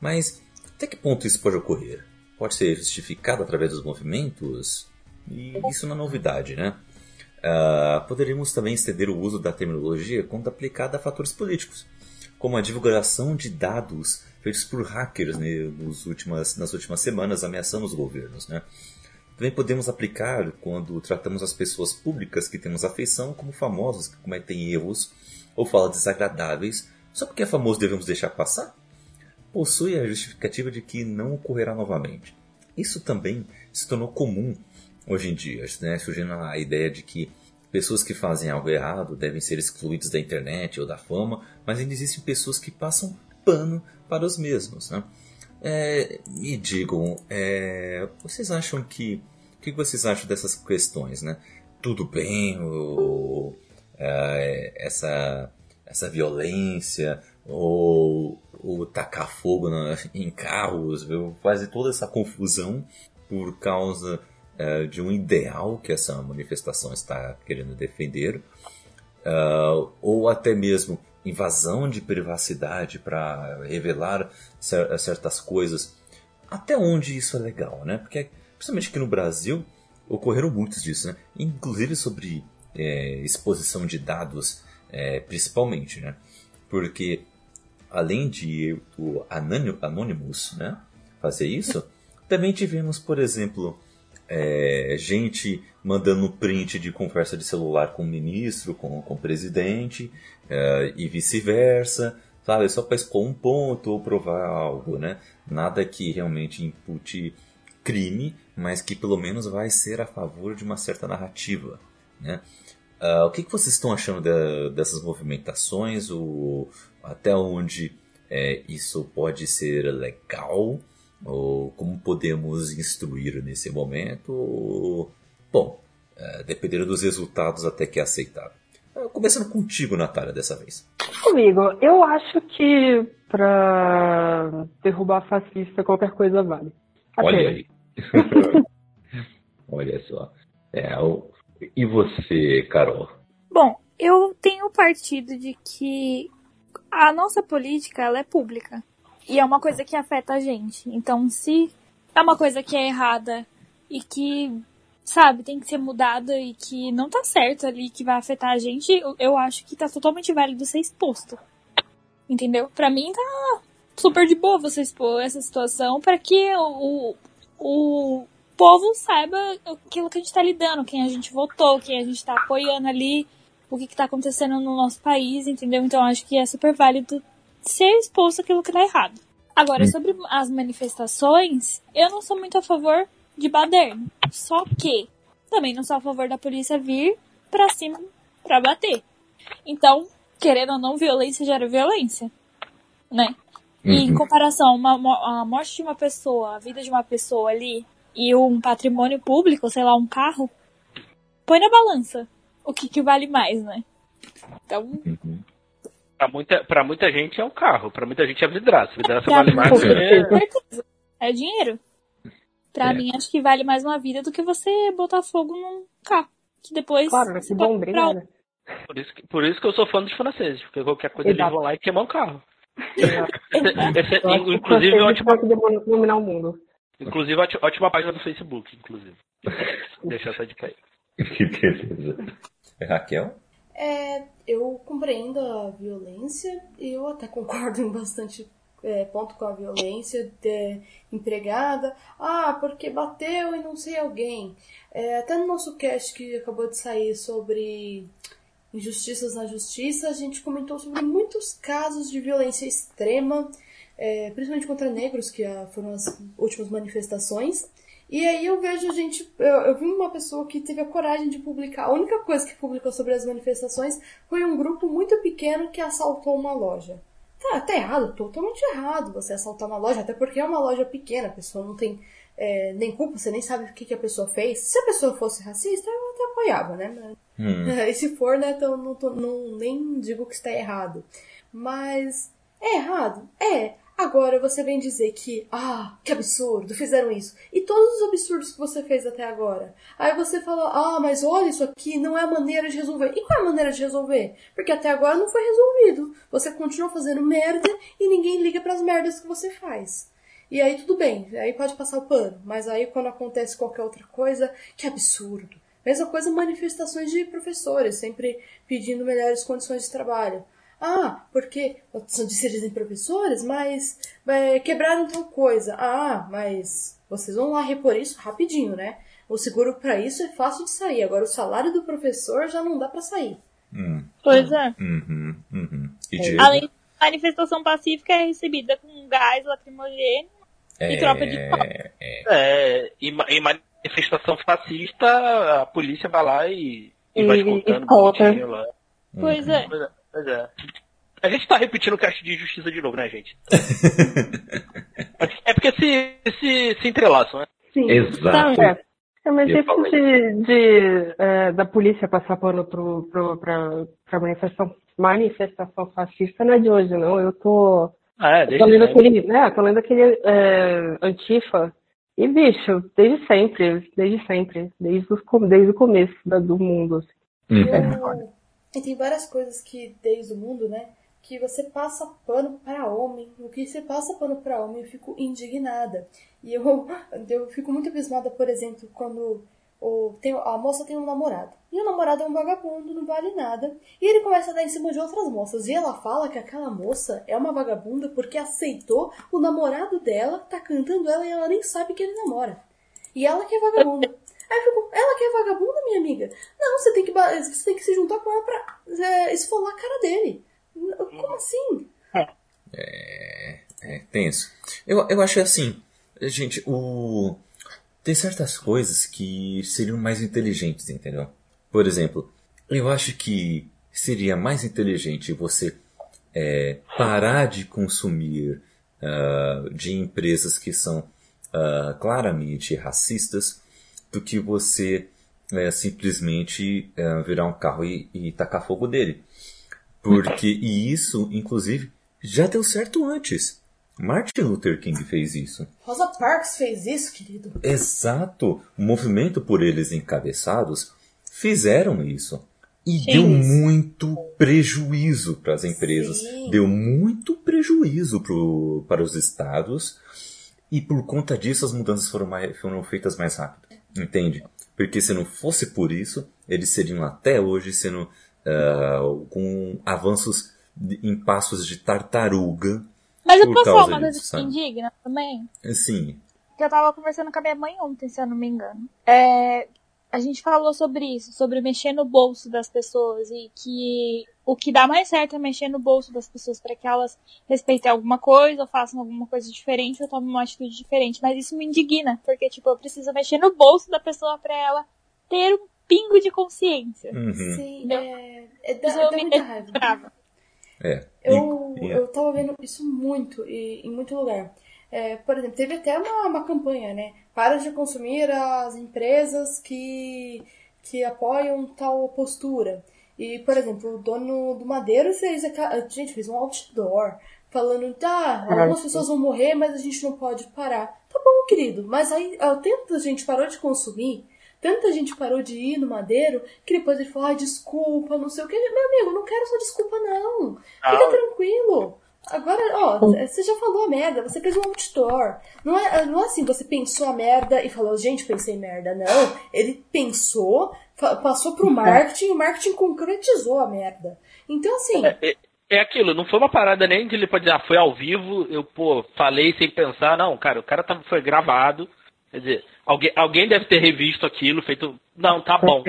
Mas até que ponto isso pode ocorrer? Pode ser justificado através dos movimentos? E isso não é novidade, né? Uh, poderíamos também estender o uso da terminologia quando aplicada a fatores políticos, como a divulgação de dados feitos por hackers né, últimas, nas últimas semanas ameaçando os governos. Né? Também podemos aplicar quando tratamos as pessoas públicas que temos afeição como famosos que cometem erros ou falas desagradáveis só porque é famoso devemos deixar passar? Possui a justificativa de que não ocorrerá novamente. Isso também se tornou comum hoje em dia, né? surgindo a ideia de que pessoas que fazem algo errado devem ser excluídas da internet ou da fama, mas ainda existem pessoas que passam pano para os mesmos. Né? É, me digam, é, vocês acham que. O que vocês acham dessas questões? Né? Tudo bem ou, é, essa, essa violência ou, ou tacar fogo na, em carros, viu? fazer toda essa confusão por causa uh, de um ideal que essa manifestação está querendo defender, uh, ou até mesmo invasão de privacidade para revelar certas coisas. Até onde isso é legal, né? Porque, principalmente aqui no Brasil, ocorreram muitos disso, né? Inclusive sobre é, exposição de dados, é, principalmente, né? Porque, além de o Anonymous né, fazer isso, também tivemos, por exemplo, é, gente mandando print de conversa de celular com o ministro, com, com o presidente, é, e vice-versa, sabe? Só para expor um ponto ou provar algo, né? Nada que realmente impute crime, mas que pelo menos vai ser a favor de uma certa narrativa, né? Uh, o que, que vocês estão achando de, dessas movimentações? O, até onde é, isso pode ser legal? Ou como podemos instruir nesse momento? Bom, é, dependendo dos resultados, até que é aceitável. Começando contigo, Natália, dessa vez. Comigo, eu acho que para derrubar fascista qualquer coisa vale. Até. Olha aí. Olha só. É, o... E você, Carol? Bom, eu tenho partido de que a nossa política ela é pública. E é uma coisa que afeta a gente. Então, se é uma coisa que é errada e que, sabe, tem que ser mudada e que não tá certo ali, que vai afetar a gente, eu acho que tá totalmente válido ser exposto. Entendeu? Pra mim tá super de boa você expor essa situação para que o, o povo saiba aquilo que a gente tá lidando, quem a gente votou, quem a gente tá apoiando ali, o que, que tá acontecendo no nosso país, entendeu? Então acho que é super válido ser exposto aquilo que dá errado. Agora, hum. sobre as manifestações, eu não sou muito a favor de baderno. Só que também não sou a favor da polícia vir pra cima pra bater. Então, querendo ou não, violência gera violência. Né? E em uhum. comparação, uma, uma, a morte de uma pessoa, a vida de uma pessoa ali e um patrimônio público, sei lá, um carro, põe na balança o que, que vale mais, né? Então, uhum. Pra muita, pra muita gente é um carro, pra muita gente é vidraça. Vidraça vale mais do que... É dinheiro. Pra é. mim, acho que vale mais uma vida do que você botar fogo num carro. Que depois. Claro, vai ser bom, obrigada. Por isso, que, por isso que eu sou fã dos franceses, porque qualquer coisa Exato. eles vão lá e queimam um carro. esse, esse, é, inclusive, ótima... dominar o mundo. Inclusive, ótima página do Facebook, inclusive. Deixa essa dica aí. Que beleza. É Raquel? É, eu compreendo a violência e eu até concordo em bastante é, ponto com a violência de empregada. Ah, porque bateu e não sei alguém. É, até no nosso cast que acabou de sair sobre injustiças na justiça, a gente comentou sobre muitos casos de violência extrema, é, principalmente contra negros, que foram as últimas manifestações. E aí eu vejo a gente. Eu, eu, vi uma pessoa que teve a coragem de publicar. A única coisa que publicou sobre as manifestações foi um grupo muito pequeno que assaltou uma loja. tá, tá errado, totalmente errado você assaltar uma loja, até porque é uma loja pequena, a pessoa não tem é, nem culpa, você nem sabe o que, que a pessoa fez. Se a pessoa fosse racista, eu até apoiava, né? Hum. E se for, né, então não, tô, não nem digo que está errado. Mas é errado? É. Agora você vem dizer que, ah, que absurdo, fizeram isso. E todos os absurdos que você fez até agora. Aí você fala, ah, mas olha, isso aqui não é a maneira de resolver. E qual é a maneira de resolver? Porque até agora não foi resolvido. Você continua fazendo merda e ninguém liga para as merdas que você faz. E aí tudo bem, aí pode passar o pano. Mas aí quando acontece qualquer outra coisa, que absurdo. Mesma coisa manifestações de professores, sempre pedindo melhores condições de trabalho. Ah, porque são de professores, mas é, quebraram tal coisa. Ah, mas vocês vão lá repor isso rapidinho, né? O seguro para isso é fácil de sair. Agora o salário do professor já não dá para sair. Hum. Pois é. Uhum, uhum. É. Além manifestação pacífica é recebida com gás lacrimogêneo é, e tropa de pau. É, é e, e, manifestação fascista, a polícia vai lá e, e, e vai escoltando. Lá. Pois é. Pois é. Pois é. A gente tá repetindo o cast de justiça de novo, né, gente? é porque se, se, se entrelaçam, né? Sim. Exato. é. É, mas isso de, de é, da polícia passar pano pro, pro, pra, pra manifestação, manifestação fascista não é de hoje, não. Eu tô. Ah, é, desde tô lendo aquele, né, tô lendo aquele é, Antifa. E, bicho, desde sempre, desde sempre, desde, os, desde o começo da, do mundo. Assim. Hum. Eu, e tem várias coisas que, desde o mundo, né? Que você passa pano para homem. O que você passa pano para homem, eu fico indignada. E eu, eu fico muito abismada, por exemplo, quando o, tem, a moça tem um namorado. E o namorado é um vagabundo, não vale nada. E ele começa a dar em cima de outras moças. E ela fala que aquela moça é uma vagabunda porque aceitou o namorado dela, tá cantando ela e ela nem sabe que ele namora. E ela que é vagabunda. Aí eu fico, ela que é vagabunda, minha amiga? Não, você tem que, você tem que se juntar com ela pra é, esfolar a cara dele. Como assim? É, é tenso. Eu, eu acho assim, gente, o... tem certas coisas que seriam mais inteligentes, entendeu? Por exemplo, eu acho que seria mais inteligente você é, parar de consumir uh, de empresas que são uh, claramente racistas do que você é, simplesmente é, virar um carro e, e tacar fogo dele. Porque, e isso, inclusive, já deu certo antes. Martin Luther King fez isso. Rosa Parks fez isso, querido. Exato. O movimento por eles encabeçados fizeram isso. E Sim. deu muito prejuízo para as empresas. Sim. Deu muito prejuízo pro, para os estados. E por conta disso as mudanças foram, mais, foram feitas mais rápido. Entende? Porque se não fosse por isso, eles seriam até hoje sendo uh, com avanços em passos de tartaruga. Mas eu posso falar uma coisa que indigna também? Sim. Que eu tava conversando com a minha mãe ontem, se eu não me engano. É, a gente falou sobre isso, sobre mexer no bolso das pessoas e que o que dá mais certo é mexer no bolso das pessoas para que elas respeitem alguma coisa ou façam alguma coisa diferente ou tomem uma atitude diferente. Mas isso me indigna, porque tipo, eu preciso mexer no bolso da pessoa para ela ter um pingo de consciência. Uhum. Sim, é, é, dá, dá muita raiva. Brava. É. Eu, eu tava vendo isso muito e em muito lugar. É, por exemplo, teve até uma, uma campanha, né? Para de consumir as empresas que, que apoiam tal postura. E, por exemplo, o dono do Madeiro fez, a gente fez um outdoor falando, tá, algumas pessoas vão morrer, mas a gente não pode parar. Tá bom, querido, mas aí ao tempo a gente parou de consumir, tanta gente parou de ir no Madeiro, que depois ele falou, ah, desculpa, não sei o que. Meu amigo, não quero sua desculpa, não. Fica tranquilo. Agora, ó, você já falou a merda, você fez um outdoor. Não é, não é assim, você pensou a merda e falou, gente, pensei merda. Não, ele pensou, passou pro marketing e o marketing concretizou a merda. Então, assim. É, é, é, aquilo, não foi uma parada nem de ele pode dizer, ah, foi ao vivo, eu, pô, falei sem pensar. Não, cara, o cara tá, foi gravado. Quer dizer, alguém, alguém deve ter revisto aquilo, feito. Não, tá bom.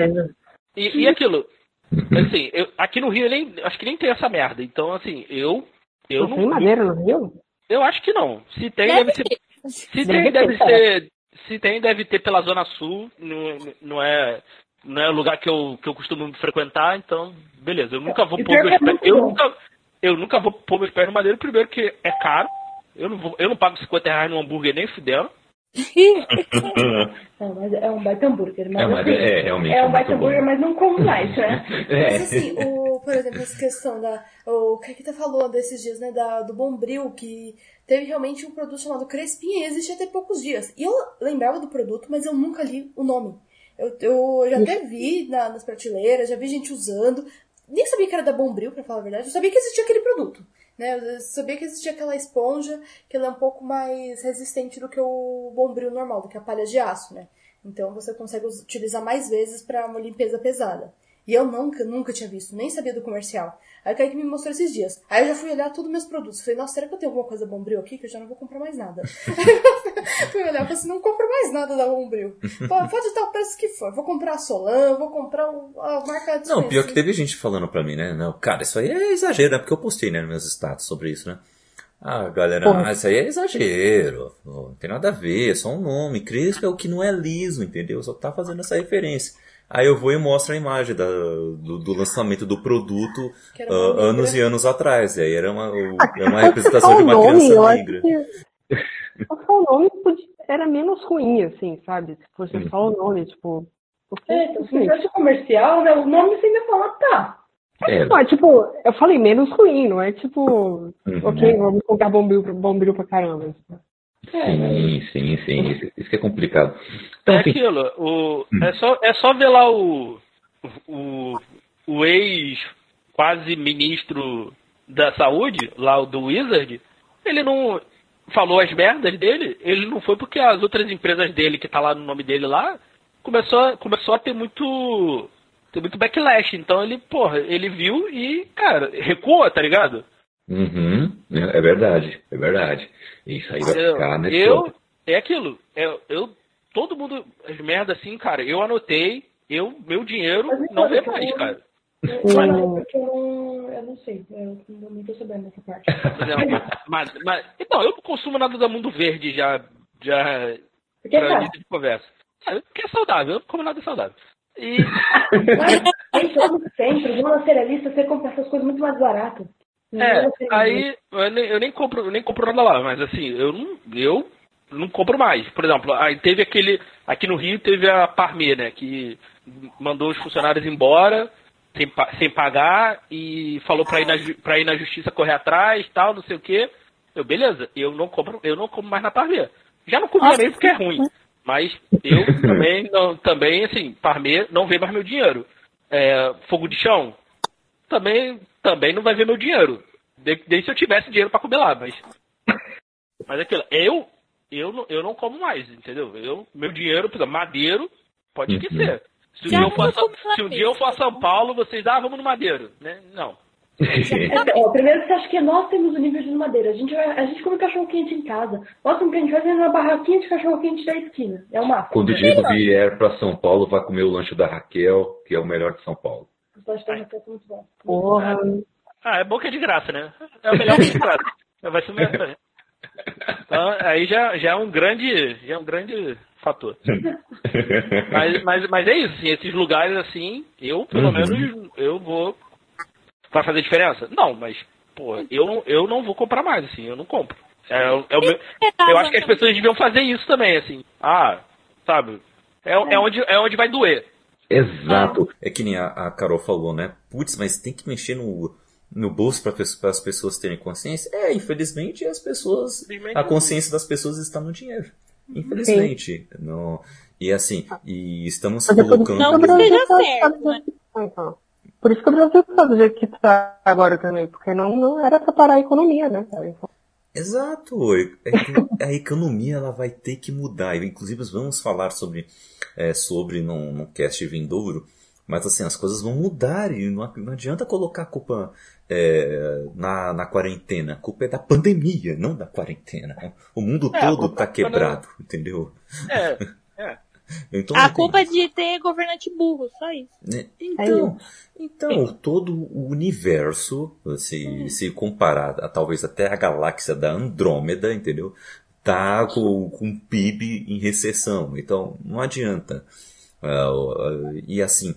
E, e aquilo, assim, eu, aqui no Rio, nem, acho que nem tem essa merda. Então, assim, eu eu não, tem madeira no Rio? Eu acho que não. Se tem, deve, deve ser. Se deve tem, deve ser. Se tem, deve ter pela Zona Sul. Não, não é. Não é o lugar que eu, que eu costumo frequentar, então, beleza. Eu nunca vou pôr meus pés. Eu nunca, eu nunca vou pôr meus pés no madeiro, primeiro que é caro. Eu não, vou, eu não pago 50 reais num hambúrguer nem fudendo. Não, mas é um baita hambúrguer. Mas É, mas assim, é, realmente é é um baita muito bom. hambúrguer, mas não como mais, né? É. Mas assim, o, por exemplo, essa questão da. O que você falou desses dias, né? Da, do Bombril, que teve realmente um produto chamado Crespinha e existe até poucos dias. E eu lembrava do produto, mas eu nunca li o nome. Eu, eu já até vi na- nas prateleiras, já vi gente usando. Nem sabia que era da Bombril, pra falar a verdade. Eu sabia que existia aquele produto. Né? Eu sabia que existia aquela esponja, que ela é um pouco mais resistente do que o Bombril normal, do que a palha de aço, né? Então você consegue utilizar mais vezes para uma limpeza pesada. E eu nunca, nunca tinha visto, nem sabia do comercial. Aí o Kaique me mostrou esses dias. Aí eu já fui olhar todos os meus produtos. Falei, nossa, será que eu tenho alguma coisa da Bombril aqui que eu já não vou comprar mais nada? fui olhar falei assim, não compro mais nada da Bombril. Pode estar o preço que for. Vou comprar a Solan, vou comprar o- a marca Não, pior que teve gente falando pra mim, né? Não, cara, isso aí é exagero, né? Porque eu postei, né, nos meus status sobre isso, né? Ah, galera, Porra. ah, isso aí é exagero. Não tem nada a ver, é só um nome. Crespo é o que não é liso, entendeu? Só tá fazendo essa referência. Aí eu vou e mostro a imagem da- do, do lançamento do produto negra. anos e anos atrás. E aí era uma, Ah, era uma representação de uma nome, criança negra. que. Só o nome era menos ruim, assim, sabe? Se fosse Uhum. só o nome, tipo. Porque, É, se assim, fosse comercial, né, o nome você ainda fala, tá. É, não, é tipo, eu falei menos ruim, não é tipo, Uhum. ok, vamos comprar bombril, bombril pra caramba. Sim, sim, sim. Isso, é complicado. Então, É assim, aquilo, o, é, só, é só ver lá o, o, o ex quase ministro da saúde, lá o do Wizard, ele não falou as merdas dele, ele não foi porque as outras empresas dele, que tá lá no nome dele lá, começou, começou a ter muito ter muito backlash. Então ele, porra, ele viu e, cara, recua, tá ligado? Uhum, é é verdade, é verdade. Isso aí vai Eu, ficar, né? eu é aquilo. Eu, eu todo mundo as merdas assim, cara. Eu anotei, eu meu dinheiro Mas não vê mais, eu- cara. Eu, não, porque eu não, eu não sei, eu não tô sabendo dessa parte. Mas, mas então eu não consumo nada da Mundo Verde já já Porque, pra cara, início de conversa. Porque é saudável, eu não como nada saudável. E mas no centro, vou na cerealista, você compra essas coisas muito mais baratas. É, aí eu nem, eu nem compro, eu nem compro nada lá, mas assim, eu não eu não compro mais. Por exemplo, aí teve aquele aqui no Rio teve a Parmê, né, que mandou os funcionários embora sem, sem pagar e falou pra ir, na, pra ir na justiça correr atrás, tal, não sei o quê. Eu, beleza, eu não compro, eu não como mais na Parmê. Já não comia nem porque é ruim. Mas eu também, não, também assim, Parmê não vê mais meu dinheiro. É, fogo de chão, também, também não vai ver meu dinheiro. De- Desde se eu tivesse dinheiro pra comer lá, mas. Mas é aquilo, eu, eu, não, eu não como mais, entendeu? Eu, meu dinheiro, por exemplo, madeiro, pode Uhum. esquecer. Se um, eu, for se um dia eu for a São Paulo, vocês, ah, vamos no madeiro, né? Não. É, ó, primeiro você acha que nós temos o nível de madeira. A gente, vai, a gente come cachorro quente em casa. Nós que a gente vai fazer na barraquinha de cachorro quente da esquina. É o máximo. Quando o Diego vier para São Paulo, vai comer o lanche da Raquel, que é o melhor de São Paulo. Raquel são muito bons. Porra. Ah, é bom que é de graça, né? É o melhor que é de graça. Vai ser o melhor. Então, aí já, já é um grande, já é um grande fator. Mas, mas, mas é isso, assim, esses lugares assim, eu pelo Uhum. menos eu vou. Vai fazer diferença? Não, mas, pô, eu, não- eu não vou comprar mais, assim, eu não compro. É, o- é o meu- eu acho que as pessoas deviam fazer isso também, assim. Ah, sabe? É, é, onde, é onde vai doer. Exato. É que nem a, a Carol falou, né? Putz, mas tem que mexer no, no bolso para as pessoas terem consciência? É, infelizmente as pessoas. A consciência das pessoas está no dinheiro. Infelizmente. No, e assim, e estamos Mas é por isso colocando. que Não o que Brasil seja certo, né? Ah, então. Por isso que o Brasil tá do jeito que tá agora também, porque não, não era pra parar a economia, né? Então, Exato. É que A economia ela vai ter que mudar. E, Inclusive vamos falar sobre é, sobre num, num cast vindouro. Mas assim, as coisas vão mudar e não, não adianta colocar a culpa é, na, na quarentena. A culpa é da pandemia, não da quarentena. O mundo É, todo culpa tá é quebrado, entendeu? É, é. Então, A tem- culpa é de ter governante burro, só isso. né? Então, então, todo o universo, se, se comparar a, talvez até a galáxia da Andrômeda, entendeu? Tá com, com PIB em recessão. Então, não adianta. Ah, e assim,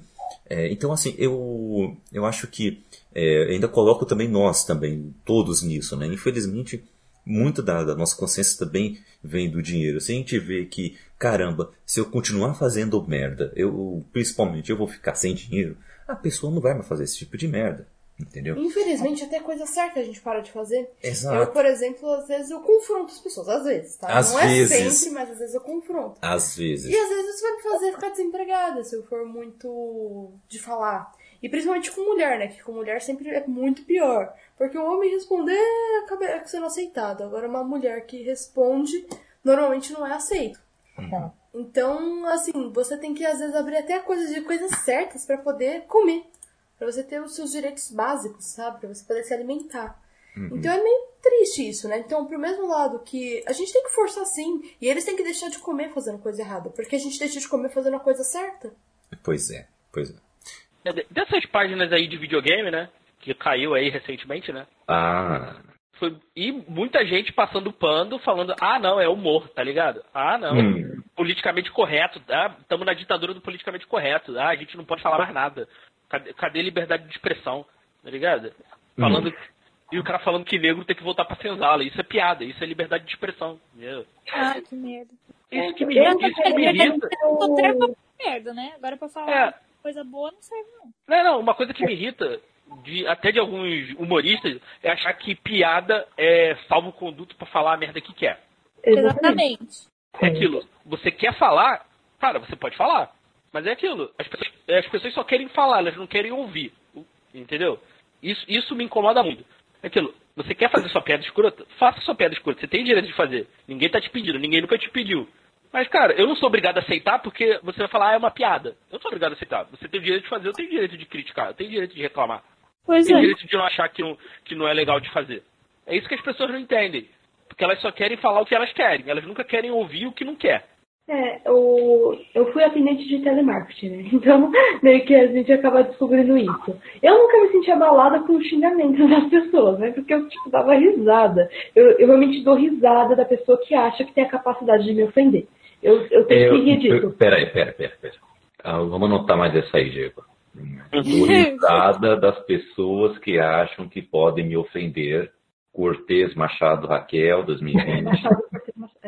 é, então assim, eu, eu acho que é, ainda coloco também nós também, todos nisso, né? Infelizmente, muito da, da, nossa consciência também vem do dinheiro. Se a gente vê que, caramba, se eu continuar fazendo merda, eu principalmente eu vou ficar sem dinheiro, a pessoa não vai mais fazer esse tipo de merda. Entendeu? Infelizmente, até coisa certa a gente para de fazer. Exato. Eu, por exemplo, às vezes eu confronto as pessoas. Às vezes, tá? Às Não vezes. é sempre, mas às vezes eu confronto. Às vezes. E às vezes isso vai me fazer ficar desempregada se eu for muito de falar. E principalmente com mulher, né? Que com mulher sempre é muito pior. Porque o homem responder acaba sendo aceitado. Agora uma mulher que responde normalmente não é aceito. Uhum. Então, assim, você tem que às vezes abrir até coisas de coisas certas para poder comer. Pra você ter os seus direitos básicos, sabe? Pra você poder se alimentar. Então é meio triste isso, né? Então, pro mesmo lado que a gente tem que forçar sim, e eles têm que deixar de comer fazendo coisa errada, porque a gente deixa de comer fazendo a coisa certa. Pois é, pois é. É, de- Dessas páginas aí de videogame, né? Que caiu aí recentemente, né? Ah, Foi, e muita gente passando pano, falando, ah, não, é humor, tá ligado? Ah, não, Hum. politicamente correto, estamos na ditadura do politicamente correto, ah, a gente não pode falar mais nada. Cadê, cadê a liberdade de expressão, tá ligado? Falando, E o cara falando que negro tem que voltar pra senzala. Isso é piada, isso é liberdade de expressão. Ai, que merda. Isso que me, isso que me irrita. Merda, né? Agora pra falar É. coisa boa não serve, não. Não, não, uma coisa que me irrita, de, até de alguns humoristas, é achar que piada é salvo-conduto pra falar a merda que quer. Exatamente. É aquilo. Você quer falar, cara, você pode falar. Mas é aquilo. As pessoas, as pessoas só querem falar, elas não querem ouvir. Entendeu? Isso, isso me incomoda muito. É aquilo. Você quer fazer sua piada escrota? Faça sua piada escrota. Você tem direito de fazer. Ninguém tá te pedindo, ninguém nunca te pediu. Mas, cara, eu não sou obrigado a aceitar porque você vai falar, ah, é uma piada. Eu não sou obrigado a aceitar. Você tem o direito de fazer, eu tenho o direito de criticar, eu tenho o direito de reclamar. Pois Tem é. direito de não achar que não, que não é legal de fazer. É isso que as pessoas não entendem. Porque elas só querem falar o que elas querem. Elas nunca querem ouvir o que não quer. É, eu, eu fui atendente de telemarketing, né? Então, meio que a gente acaba descobrindo isso. Eu nunca me senti abalada com o xingamento das pessoas, né? Porque eu, tipo, dava risada. Eu, eu realmente dou risada da pessoa que acha que tem a capacidade de me ofender. Eu, eu tenho que rir disso. Peraí, pera, pera, pera. Ah, vamos anotar mais essa aí, Diego. Dou risada das pessoas que acham que podem me ofender. Cortez Machado Raquel, 2020. Machado Cortez Machado.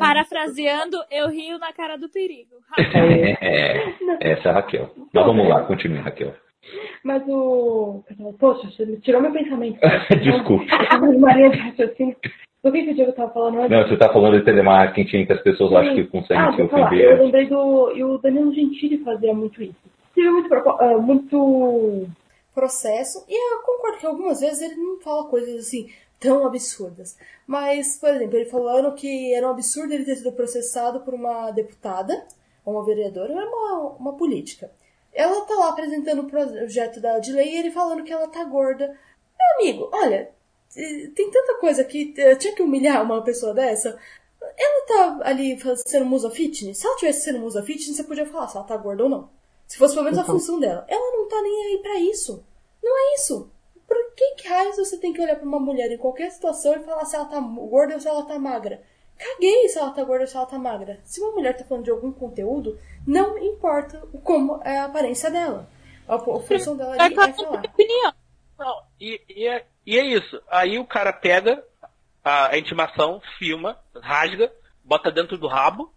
Parafraseando, eu rio na cara do perigo. É, essa é a Raquel. Mas vamos lá, continue, Raquel. Mas o. Poxa, você me tirou meu pensamento. Desculpa. Maria de raciocínio. Do que, que o Diego tava falando antes? Não, você está falando de telemarketing que as pessoas acham que conseguem ah, se falar. Eu ofender. lembrei do. E o Danilo Gentili fazia muito isso. Tive muito, ah, muito processo. E eu concordo que algumas vezes ele não fala coisas assim tão absurdas. Mas, por exemplo, ele falando que era um absurdo ele ter sido processado por uma deputada, ou uma vereadora, era uma, uma política. Ela tá lá apresentando o projeto da, de lei e ele falando que ela tá gorda. Meu amigo, olha, tem tanta coisa que eh, tinha que humilhar uma pessoa dessa. Ela tá ali sendo musa fitness. Se ela tivesse sendo musa fitness, você podia falar se ela tá gorda ou não. Se fosse pelo menos a função dela. Ela não tá nem aí pra isso. Não é isso. Por que que raios você tem que olhar pra uma mulher em qualquer situação e falar se ela tá gorda ou se ela tá magra? Caguei se ela tá gorda ou se ela tá magra. Se uma mulher tá falando de algum conteúdo, não importa como é a aparência dela. A, a função dela Vai ali é falar. opinião. Não, e, e, é, e é isso. Aí o cara pega a, intimação, filma, rasga, bota dentro do rabo.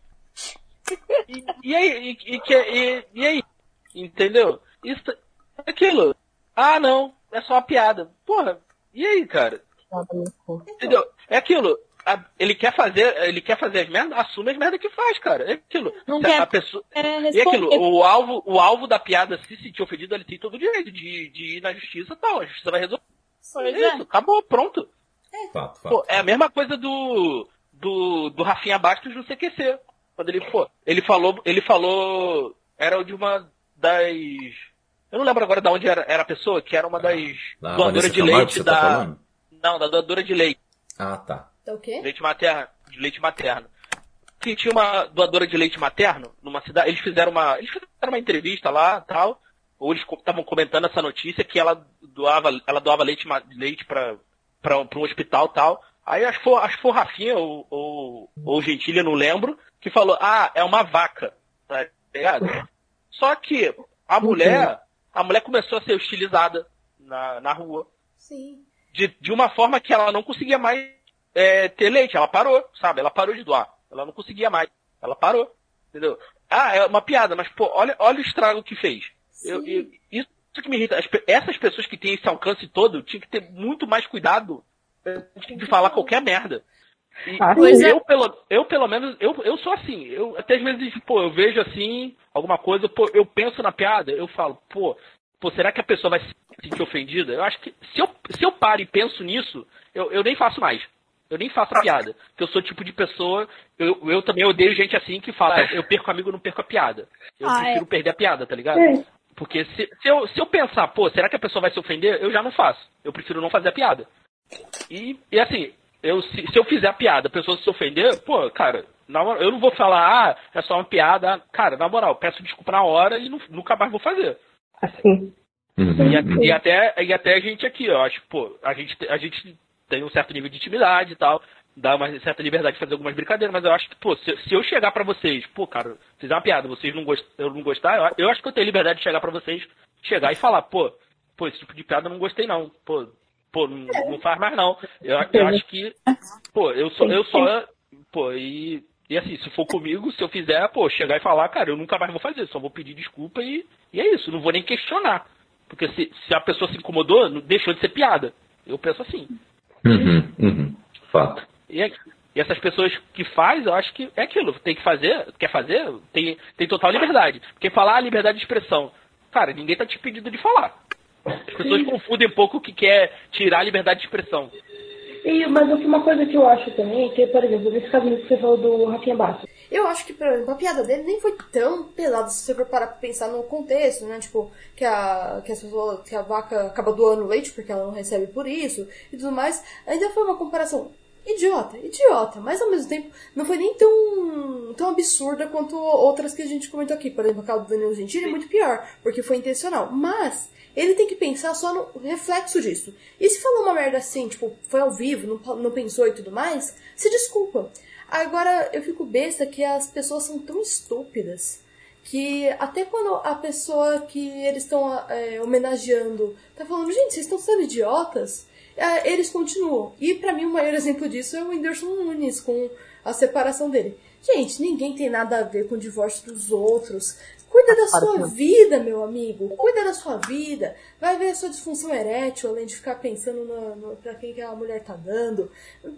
E, e aí? E, e, que- e, e aí? Entendeu? Isso, é aquilo. Ah, não. É só uma piada. Porra, e aí, cara? Entendeu? É aquilo. A- ele quer fazer, ele quer fazer as merdas, assume as merdas que faz, cara. É aquilo. Não quer- a pessoa, É, e aquilo, responder. o alvo, o alvo da piada, se sentir ofendido, ele tem todo o direito de, de ir na justiça e tal. A justiça vai resolver. Pois É isso, acabou, pronto. Fato, fato. Pô, é a mesma coisa do, do, do Rafinha Bastos no CQC. Quando ele, pô, ele falou, ele falou, era de uma das, eu não lembro agora de onde era, era a pessoa, que era uma das Da doadoras de Camargo, leite você tá da, falando? não, da doadora de leite, Ah, tá. Então o quê? leite materno, de leite materno. Que tinha uma doadora de leite materno numa cidade, eles fizeram uma, eles fizeram uma entrevista lá, tal, ou eles estavam comentando essa notícia que ela doava, ela doava leite, leite para para um hospital tal. Aí acho que foi, acho que foi o Rafinha ou, ou, ou Gentilha, não lembro, que falou, ah, é uma vaca, tá ligado? Só que a mulher, a mulher começou a ser hostilizada na, na rua. Sim. De, de uma forma que ela não conseguia mais é, ter leite. Ela parou, sabe? Ela parou de doar. Ela não conseguia mais. Ela parou. Entendeu? Ah, é uma piada, mas pô, olha, olha o estrago que fez. Eu, eu, isso que me irrita. As, essas pessoas que têm esse alcance todo tinham que ter muito mais cuidado de falar qualquer merda. E, Ah, Pois é. eu, pelo, eu, pelo menos, eu, eu sou assim. Eu, até às vezes, pô, eu vejo assim, alguma coisa, pô, eu penso na piada, eu falo, pô, pô, será que a pessoa vai se sentir ofendida? Eu acho que se eu, se eu paro e penso nisso, eu, eu nem faço mais. Eu nem faço a piada. Porque eu sou o tipo de pessoa. Eu, eu também odeio gente assim que fala, eu perco amigo, não perco a piada. Eu Ah, prefiro perder a piada, tá ligado? É. Porque se, se, eu, se eu pensar, pô, será que a pessoa vai se ofender? Eu já não faço. Eu prefiro não fazer a piada. E, e assim, eu, se, se eu fizer a piada, a pessoa se ofender, pô, cara, na moral, eu não vou falar, ah, é só uma piada. Cara, na moral, peço desculpa na hora e nu- nunca mais vou fazer. Assim. Uhum. E, a- e até, e até a gente aqui, ó, acho que, pô, a gente, a gente tem um certo nível de intimidade e tal, dá uma certa liberdade de fazer algumas brincadeiras, mas eu acho que, pô, se, se eu chegar pra vocês, pô, cara, fizer uma piada, vocês não, gost, eu não gostar, eu, eu acho que eu tenho liberdade de chegar pra vocês, chegar e falar, pô, pô, esse tipo de piada eu não gostei não, pô, pô, não, faz mais não. Eu, eu acho que, pô, eu só, eu só, pô, e, e assim, se for comigo, se eu fizer, pô, chegar e falar, cara, eu nunca mais vou fazer, só vou pedir desculpa e, e é isso, não vou nem questionar. Porque se, se a pessoa se incomodou, não- deixou de ser piada. Eu penso assim. Uhum, uhum. Fato. E, é- e essas pessoas que faz, eu acho que é aquilo. Tem que fazer, quer fazer, tem, tem total liberdade. Porque falar a liberdade de expressão. Cara, ninguém tá te pedindo de falar. As pessoas confundem um pouco o que quer tirar a liberdade de expressão. E, mas uma coisa que eu acho também, que, por exemplo, nesse caso que você falou do Rafinha Bastos, Eu acho que, por exemplo, a piada dele nem foi tão pesada se você for parar pra pensar no contexto, né? Tipo, que a, que as pessoas, que a vaca acaba doando leite porque ela não recebe por isso e tudo mais. Ainda foi uma comparação idiota, idiota, mas ao mesmo tempo não foi nem tão, tão absurda quanto outras que a gente comentou aqui. Por exemplo, aquela do Danilo Gentili é muito pior, porque foi intencional. Mas ele tem que pensar só no reflexo disso. E se falou uma merda assim, tipo, foi ao vivo, não, não pensou e tudo mais, se desculpa. Agora, eu fico besta que as pessoas são tão estúpidas que até quando a pessoa que eles estão é, homenageando tá falando, gente, vocês estão sendo idiotas, é, eles continuam. E pra mim o maior exemplo disso é o Whindersson Nunes com a separação dele. Gente, ninguém tem nada a ver com o divórcio dos outros. Cuida da Claro que sua vida, meu amigo. Cuida da sua vida. Vai ver a sua disfunção erétil, além de ficar pensando no, no, pra quem que a mulher tá dando.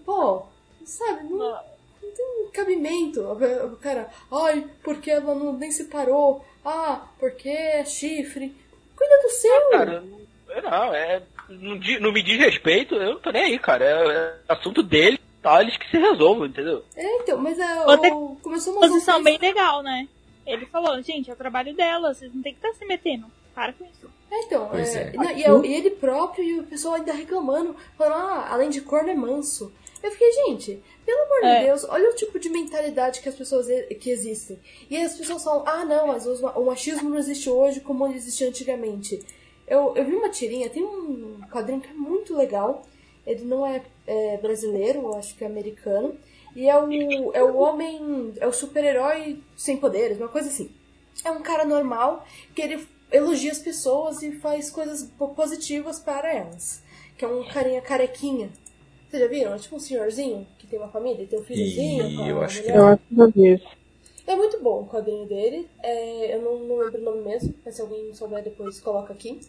Pô, sabe, não, não tem cabimento. O cara, ai, porque ela não, nem se parou. Ah, porque é chifre. Cuida do seu. Cara, não, não, é. Não, não me diz respeito, eu não tô nem aí, cara. É, é assunto dele, tá? Eles que se resolvam, entendeu? É, então, mas é, Outra o, começou uma Posição bem legal, né? Ele falou, gente, é o trabalho dela, vocês não tem que estar se metendo. Para com isso. É, então, é, é. não, e, é- e ele próprio e o pessoal ainda reclamando, falando, ah, além de corno é manso. Eu fiquei, gente, pelo amor É. de Deus, olha o tipo de mentalidade que as pessoas que existem. E aí as pessoas falam, ah, não, mas o machismo não existe hoje como ele existia antigamente. Eu, eu vi uma tirinha, tem um quadrinho que é muito legal. Ele não é, é brasileiro, eu acho que é americano. E é o, é o homem, é o super-herói sem poderes, uma coisa assim. É um cara normal que ele elogia as pessoas e faz coisas po- positivas para elas. Que é um carinha carequinha. Vocês já viram? É tipo um senhorzinho que tem uma família, tem um filhozinho. E eu acho que. Eu acho isso. É muito bom o quadrinho dele. É, eu não, não lembro o nome mesmo, mas se alguém souber depois coloca aqui.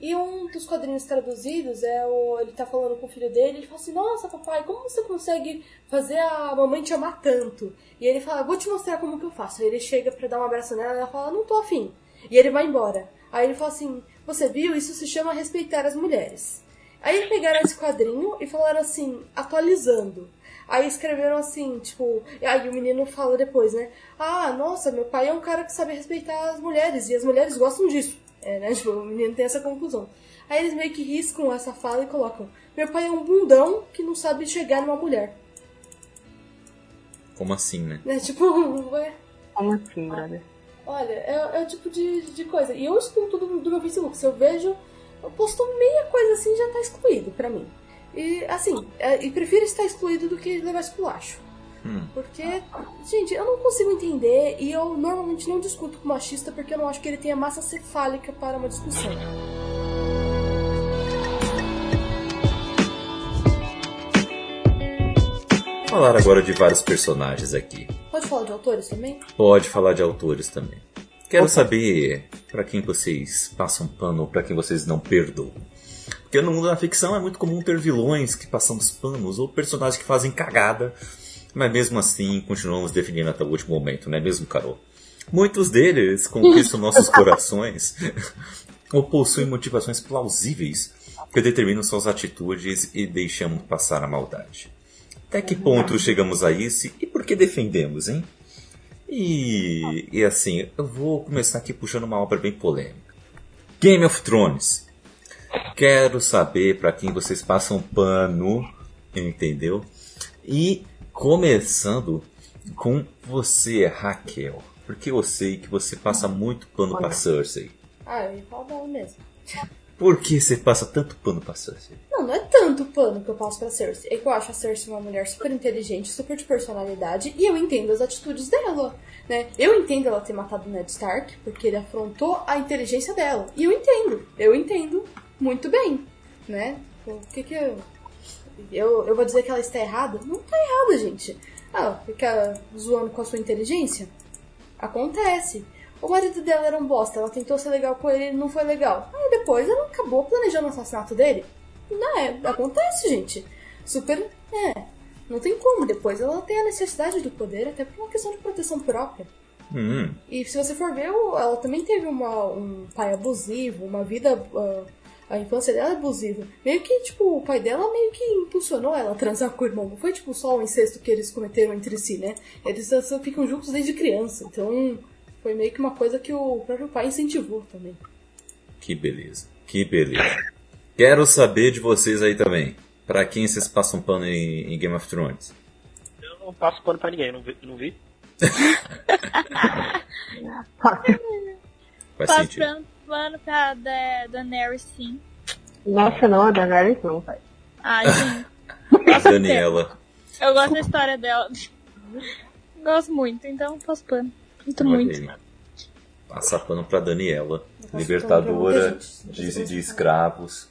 E um dos quadrinhos traduzidos é o. Ele tá falando com o filho dele, ele fala assim, nossa papai, como você consegue fazer a mamãe te amar tanto? E ele fala, vou te mostrar como que eu faço. Aí ele chega pra dar um abraço nela e ela fala, não tô afim. E ele vai embora. Aí ele fala assim, você viu? Isso se chama respeitar as mulheres. Aí pegaram esse quadrinho e falaram assim, atualizando. Aí escreveram assim, tipo, aí o menino fala depois, né? Ah, nossa, meu pai é um cara que sabe respeitar as mulheres e as mulheres gostam disso. É, né? Tipo, o menino tem essa conclusão. Aí eles meio que riscam essa fala e colocam: Meu pai é um bundão que não sabe chegar numa mulher. Como assim, né? Né? Tipo, ué. Como assim, brother? Olha, é, é o tipo de, de coisa. E eu excluo tudo do meu Facebook. Se eu vejo, eu posto meia coisa assim já tá excluído pra mim. E assim, é, e prefiro estar excluído do que levar esculacho. Hum. Porque, gente, eu não consigo entender e eu normalmente não discuto com machista porque eu não acho que ele tenha massa cefálica para uma discussão. Falar agora de vários personagens aqui. Pode falar de autores também? Pode falar de autores também. Quero saber para quem vocês passam pano ou para quem vocês não perdoam. Porque no mundo da ficção é muito comum ter vilões que passamos panos ou personagens que fazem cagada mas mesmo assim continuamos definindo até o último momento, não é mesmo, Carol? Muitos deles conquistam nossos corações ou possuem motivações plausíveis que determinam suas atitudes e deixamos passar a maldade. Até que ponto chegamos a isso e por que defendemos, hein? E, e assim, eu vou começar aqui puxando uma obra bem polêmica. Game of Thrones. Quero saber para quem vocês passam pano, entendeu? E começando com você, Raquel. Porque eu sei que você passa muito pano pra Cersei. Ah, eu ia falar dela mesmo. Por que você passa tanto pano pra Cersei? Não, não é tanto pano que eu passo pra Cersei. É que eu acho a Cersei uma mulher super inteligente, super de personalidade, e eu entendo as atitudes dela, né? Eu entendo ela ter matado o Ned Stark, porque ele afrontou a inteligência dela. E eu entendo, eu entendo muito bem, né? O que que eu... Eu, eu vou dizer que ela está errada? Não está errada, gente. Ah, fica zoando com a sua inteligência? Acontece. O marido dela era um bosta, ela tentou ser legal com ele e não foi legal. Aí depois ela acabou planejando o assassinato dele. Não é, acontece, gente. Super. É. Não tem como. Depois ela tem a necessidade do poder, até por uma questão de proteção própria. Hum, E se você for ver, ela também teve uma, um pai abusivo, uma vida. ah, a infância dela é abusiva. Meio que, tipo, o pai dela meio que impulsionou ela a transar com o irmão. Não foi, tipo, só o incesto que eles cometeram entre si, né? Eles ficam juntos desde criança. Então, foi meio que uma coisa que o próprio pai incentivou também. que beleza. Que beleza. Quero saber de vocês aí também. Pra quem vocês passam pano em, em Game of Thrones? Eu não passo pano pra ninguém, não vi? Não vi? Faz Passo sentido. Pano- pano pra da, Daenerys, sim. Nossa, não, a Daenerys não, pai. Ah, gente. Daniela. Eu gosto da história dela. Gosto muito, então passo pano. Muito, Olha muito. aí. Passar pano pra Daniela. Libertadora muita de, de escravos.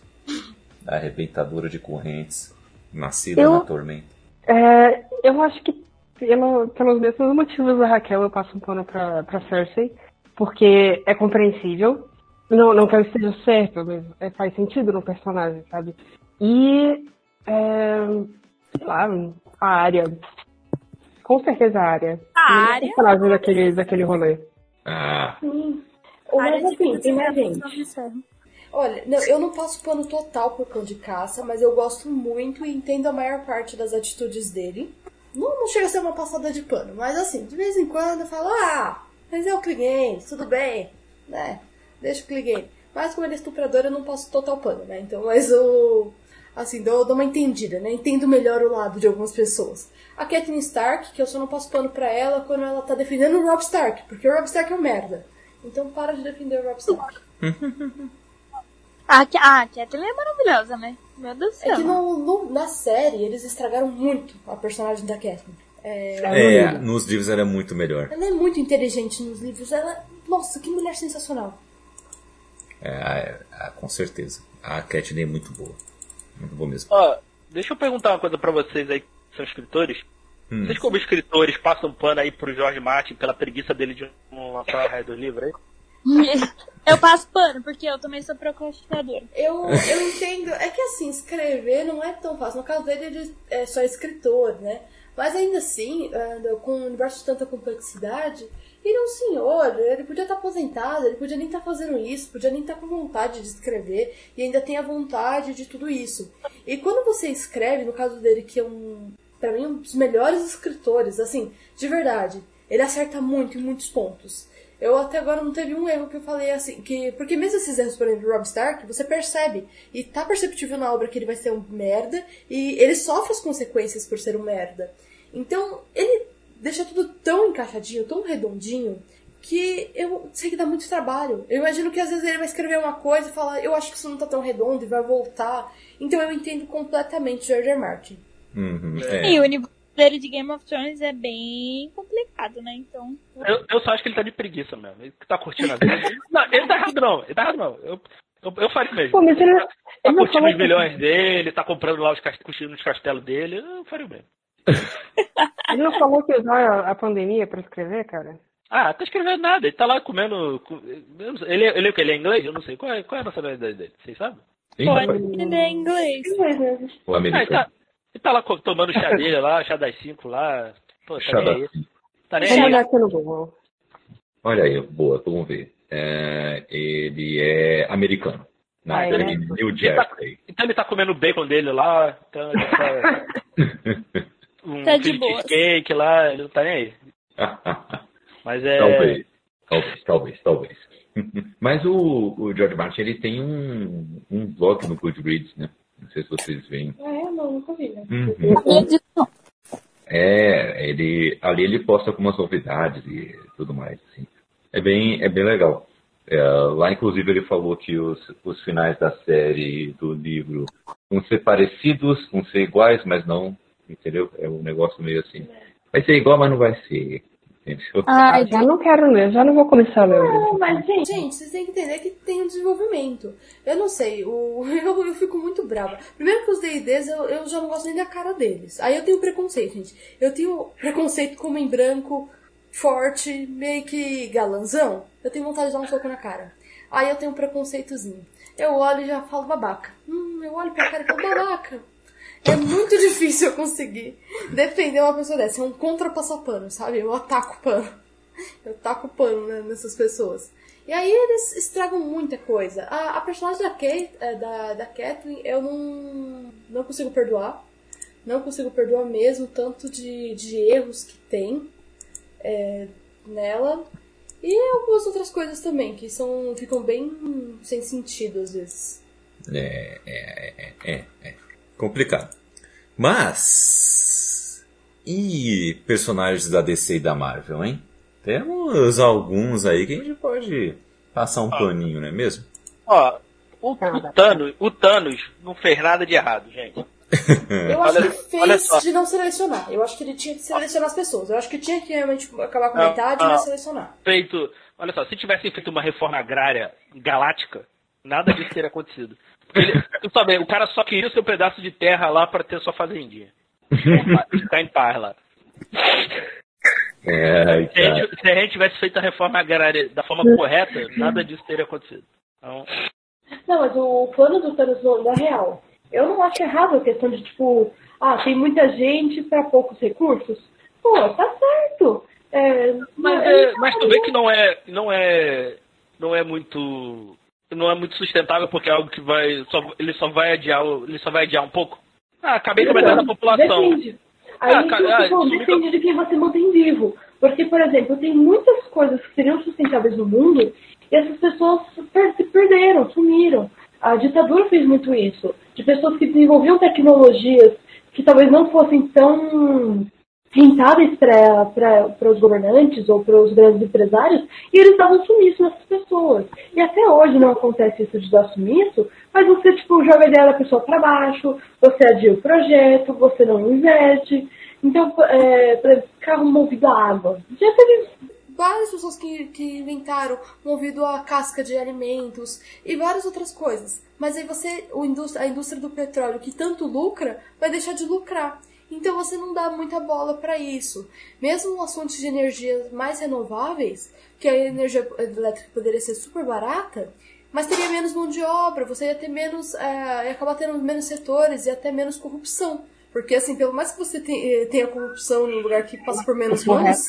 Arrebentadora de correntes. Nascida Eu- na tormenta. É, eu acho que pelo, pelos mesmos motivos da Raquel eu passo um pano pra, pra Cersei, porque é compreensível. Não, não que eu esteja certo, mas é, faz sentido no personagem, sabe? E, é, sei lá, a área. Com certeza a área. A Nenhum área. personagem daquele, daquele rolê. Ah, Sim. Ou área mais de assim, tem mais gente. Não, de ferro. Olha, não, eu não passo pano total por cão de caça, mas eu gosto muito e entendo a maior parte das atitudes dele. Não, não chega a ser uma passada de pano, mas assim, de vez em quando eu falo, ah, mas é o Clegane, tudo bem, né? Deixa o Clegane. Mas como ele é estuprador, eu não passo total pano, né? Então, mas eu, assim, dou, dou uma entendida, né? Entendo melhor o lado de algumas pessoas. A Catelyn Stark, que eu só não passo pano pra ela quando ela tá defendendo o Rob Stark, porque o Rob Stark é um merda. Então para de defender o Rob Stark. Ah, ah, a Kathleen é maravilhosa, né? Meu Deus do É céu. que no, no- na série eles estragaram muito a personagem da Catherine. É, é, nos livros era muito melhor. ela é muito inteligente nos livros. Ela, nossa, que mulher sensacional. É, é, é, com certeza. A Catelyn é muito boa. Muito boa mesmo. Ó, deixa eu perguntar uma coisa pra vocês aí, que são escritores. Hum. Vocês como escritores passam pano aí pro Jorge Martin pela preguiça dele de não lançar a raia do livro aí? Eu passo pano, porque eu também sou procrastinadora. Eu, eu entendo. É que assim, escrever não é tão fácil. No caso dele, ele é só escritor, né? Mas ainda assim, com um universo de tanta complexidade, ele é um senhor, ele podia estar aposentado, ele podia nem estar fazendo isso, podia nem estar com vontade de escrever, e ainda tem a vontade de tudo isso. E quando você escreve, no caso dele, que é um, pra mim, um dos melhores escritores, assim, de verdade, ele acerta muito em muitos pontos. Eu até agora não teve um erro que eu falei assim, que. Porque mesmo esses erros, por exemplo, do Rob Stark, você percebe. E tá perceptível na obra que ele vai ser um merda. E ele sofre as consequências por ser um merda. Então, ele deixa tudo tão encaixadinho, tão redondinho, que eu sei que dá muito trabalho. Eu imagino que às vezes ele vai escrever uma coisa e falar, eu acho que isso não tá tão redondo e vai voltar. Então eu entendo completamente George R. Martin. Uhum, E é. o universo dele de Game of Thrones é bem complicado, né? Então. Eu, eu só acho que ele tá de preguiça mesmo. Ele tá curtindo a vida. Não, ele tá errado não. Ele tá errado não. Eu, eu, eu faria mesmo. Pô, mas ele, Tá ele não curtindo os milhões dele, tá comprando lá os cast- curtindo os castelos dele. Eu faria o mesmo. Ele não falou que usou a, pandemia pra escrever, cara? Ah, tá escrevendo nada. Ele tá lá comendo. Ele, ele, é o que? ele é inglês? Eu não sei. Qual é, qual é a nacionalidade dele? Vocês sabem? Pô, rapaz, ele é inglês. O Ah, ele americano. tá, ele tá lá tomando chá dele lá, chá das cinco lá. Pô, tá Chá nem da- aí. Tá nem Vamos aí. olhar aqui no Google. Olha aí, boa, vamos ver. É, ele é americano. Ah, Nasceu ele é? New Jersey. Então ele tá comendo o bacon dele lá. Então ele tá, um Tá de boa. cake lá, ele não tá nem aí. Mas é. talvez, talvez, talvez, talvez. Mas o, o George Martin ele tem um, um blog no Goodreads, né? Não sei se vocês veem. Ah, é? Não, nunca vi, né? Uhum. É, ele ali ele posta algumas novidades e tudo mais, assim. É bem, é bem legal. É, lá, inclusive, ele falou que os, os finais da série do livro vão ser parecidos, vão ser iguais, mas não, entendeu? É um negócio meio assim. Vai ser igual, mas não vai ser, entendeu? Ai, Já não quero ler, já não vou começar a ler. Não, mas, gente, Gente, vocês têm que entender que tem um desenvolvimento. Eu não sei, o, eu, eu fico muito brava. Primeiro que os D&Ds, eu, eu já não gosto nem da cara deles. Aí eu tenho preconceito, gente. Eu tenho preconceito com homem branco, forte, meio que galanzão. Eu tenho vontade de dar um soco na cara. Aí eu tenho um preconceitozinho. Eu olho e já falo babaca. Hum, eu olho pra cara e falo babaca. É muito difícil eu conseguir defender uma pessoa dessa. É um contra-passapano, sabe? Eu ataco pano. Eu taco pano né, nessas pessoas. E aí eles estragam muita coisa. A, a personagem da, Kate, é, da, da Kathleen eu não, não consigo perdoar. Não consigo perdoar mesmo tanto de, de erros que tem é, nela. E algumas outras coisas também, que são ficam bem sem sentido às vezes. É, é, é, é, é. Complicado. Mas. E personagens da DC e da Marvel, hein? Temos alguns aí que a gente pode passar um paninho, não é mesmo? Ó, o, o Thanos, o Thanos não fez nada de errado, gente. Eu acho Olha- que fez de não selecionar. Eu acho que ele tinha que selecionar as pessoas. Eu acho que tinha que realmente acabar com Ah, metade e ah. não selecionar. Feito, olha só, se tivessem feito uma reforma agrária galáctica, nada disso teria acontecido. Ele, tu sabe, o cara só queria o seu pedaço de terra lá para ter sua fazendinha. Ficar em paz lá. É, Se a, cara. gente, se a gente tivesse feito a reforma agrária da forma correta, nada disso teria acontecido. Então, Não, mas o plano do Thanos no- da real. Eu não acho errado a questão de, tipo, ah, tem muita gente pra poucos recursos. Pô, tá certo. É, mas, é, mas tu vê que não é, não é, não é muito, não é muito sustentável porque é algo que vai, só, ele só vai adiar, ele só vai adiar um pouco. Ah, acabei com a metade da população. Depende. Aí Ah, cara, eu ah, falando, isso me- depende de quem você mantém vivo. Porque, por exemplo, tem muitas coisas que seriam sustentáveis no mundo e essas pessoas se perderam, sumiram. A ditadura fez muito isso. De pessoas que desenvolviam tecnologias que talvez não fossem tão rentáveis para os governantes ou para os grandes empresários e eles davam sumiço nessas pessoas. E até hoje não acontece isso de dar sumiço, mas você tipo, joga a ideia da pessoa para baixo, você adia o projeto, você não investe. Então, é, por carro movido a água. Já teve várias pessoas que, que inventaram movido a casca de alimentos e várias outras coisas. Mas aí você, a indústria do petróleo que tanto lucra, vai deixar de lucrar. Então você não dá muita bola para isso. Mesmo as fontes de energia mais renováveis, que a energia elétrica poderia ser super barata, mas teria menos mão de obra, você ia ter menos, é, ia acabar tendo menos setores e até menos corrupção. Porque assim, pelo mais que você te- tenha corrupção em um lugar que passa por menos mãos,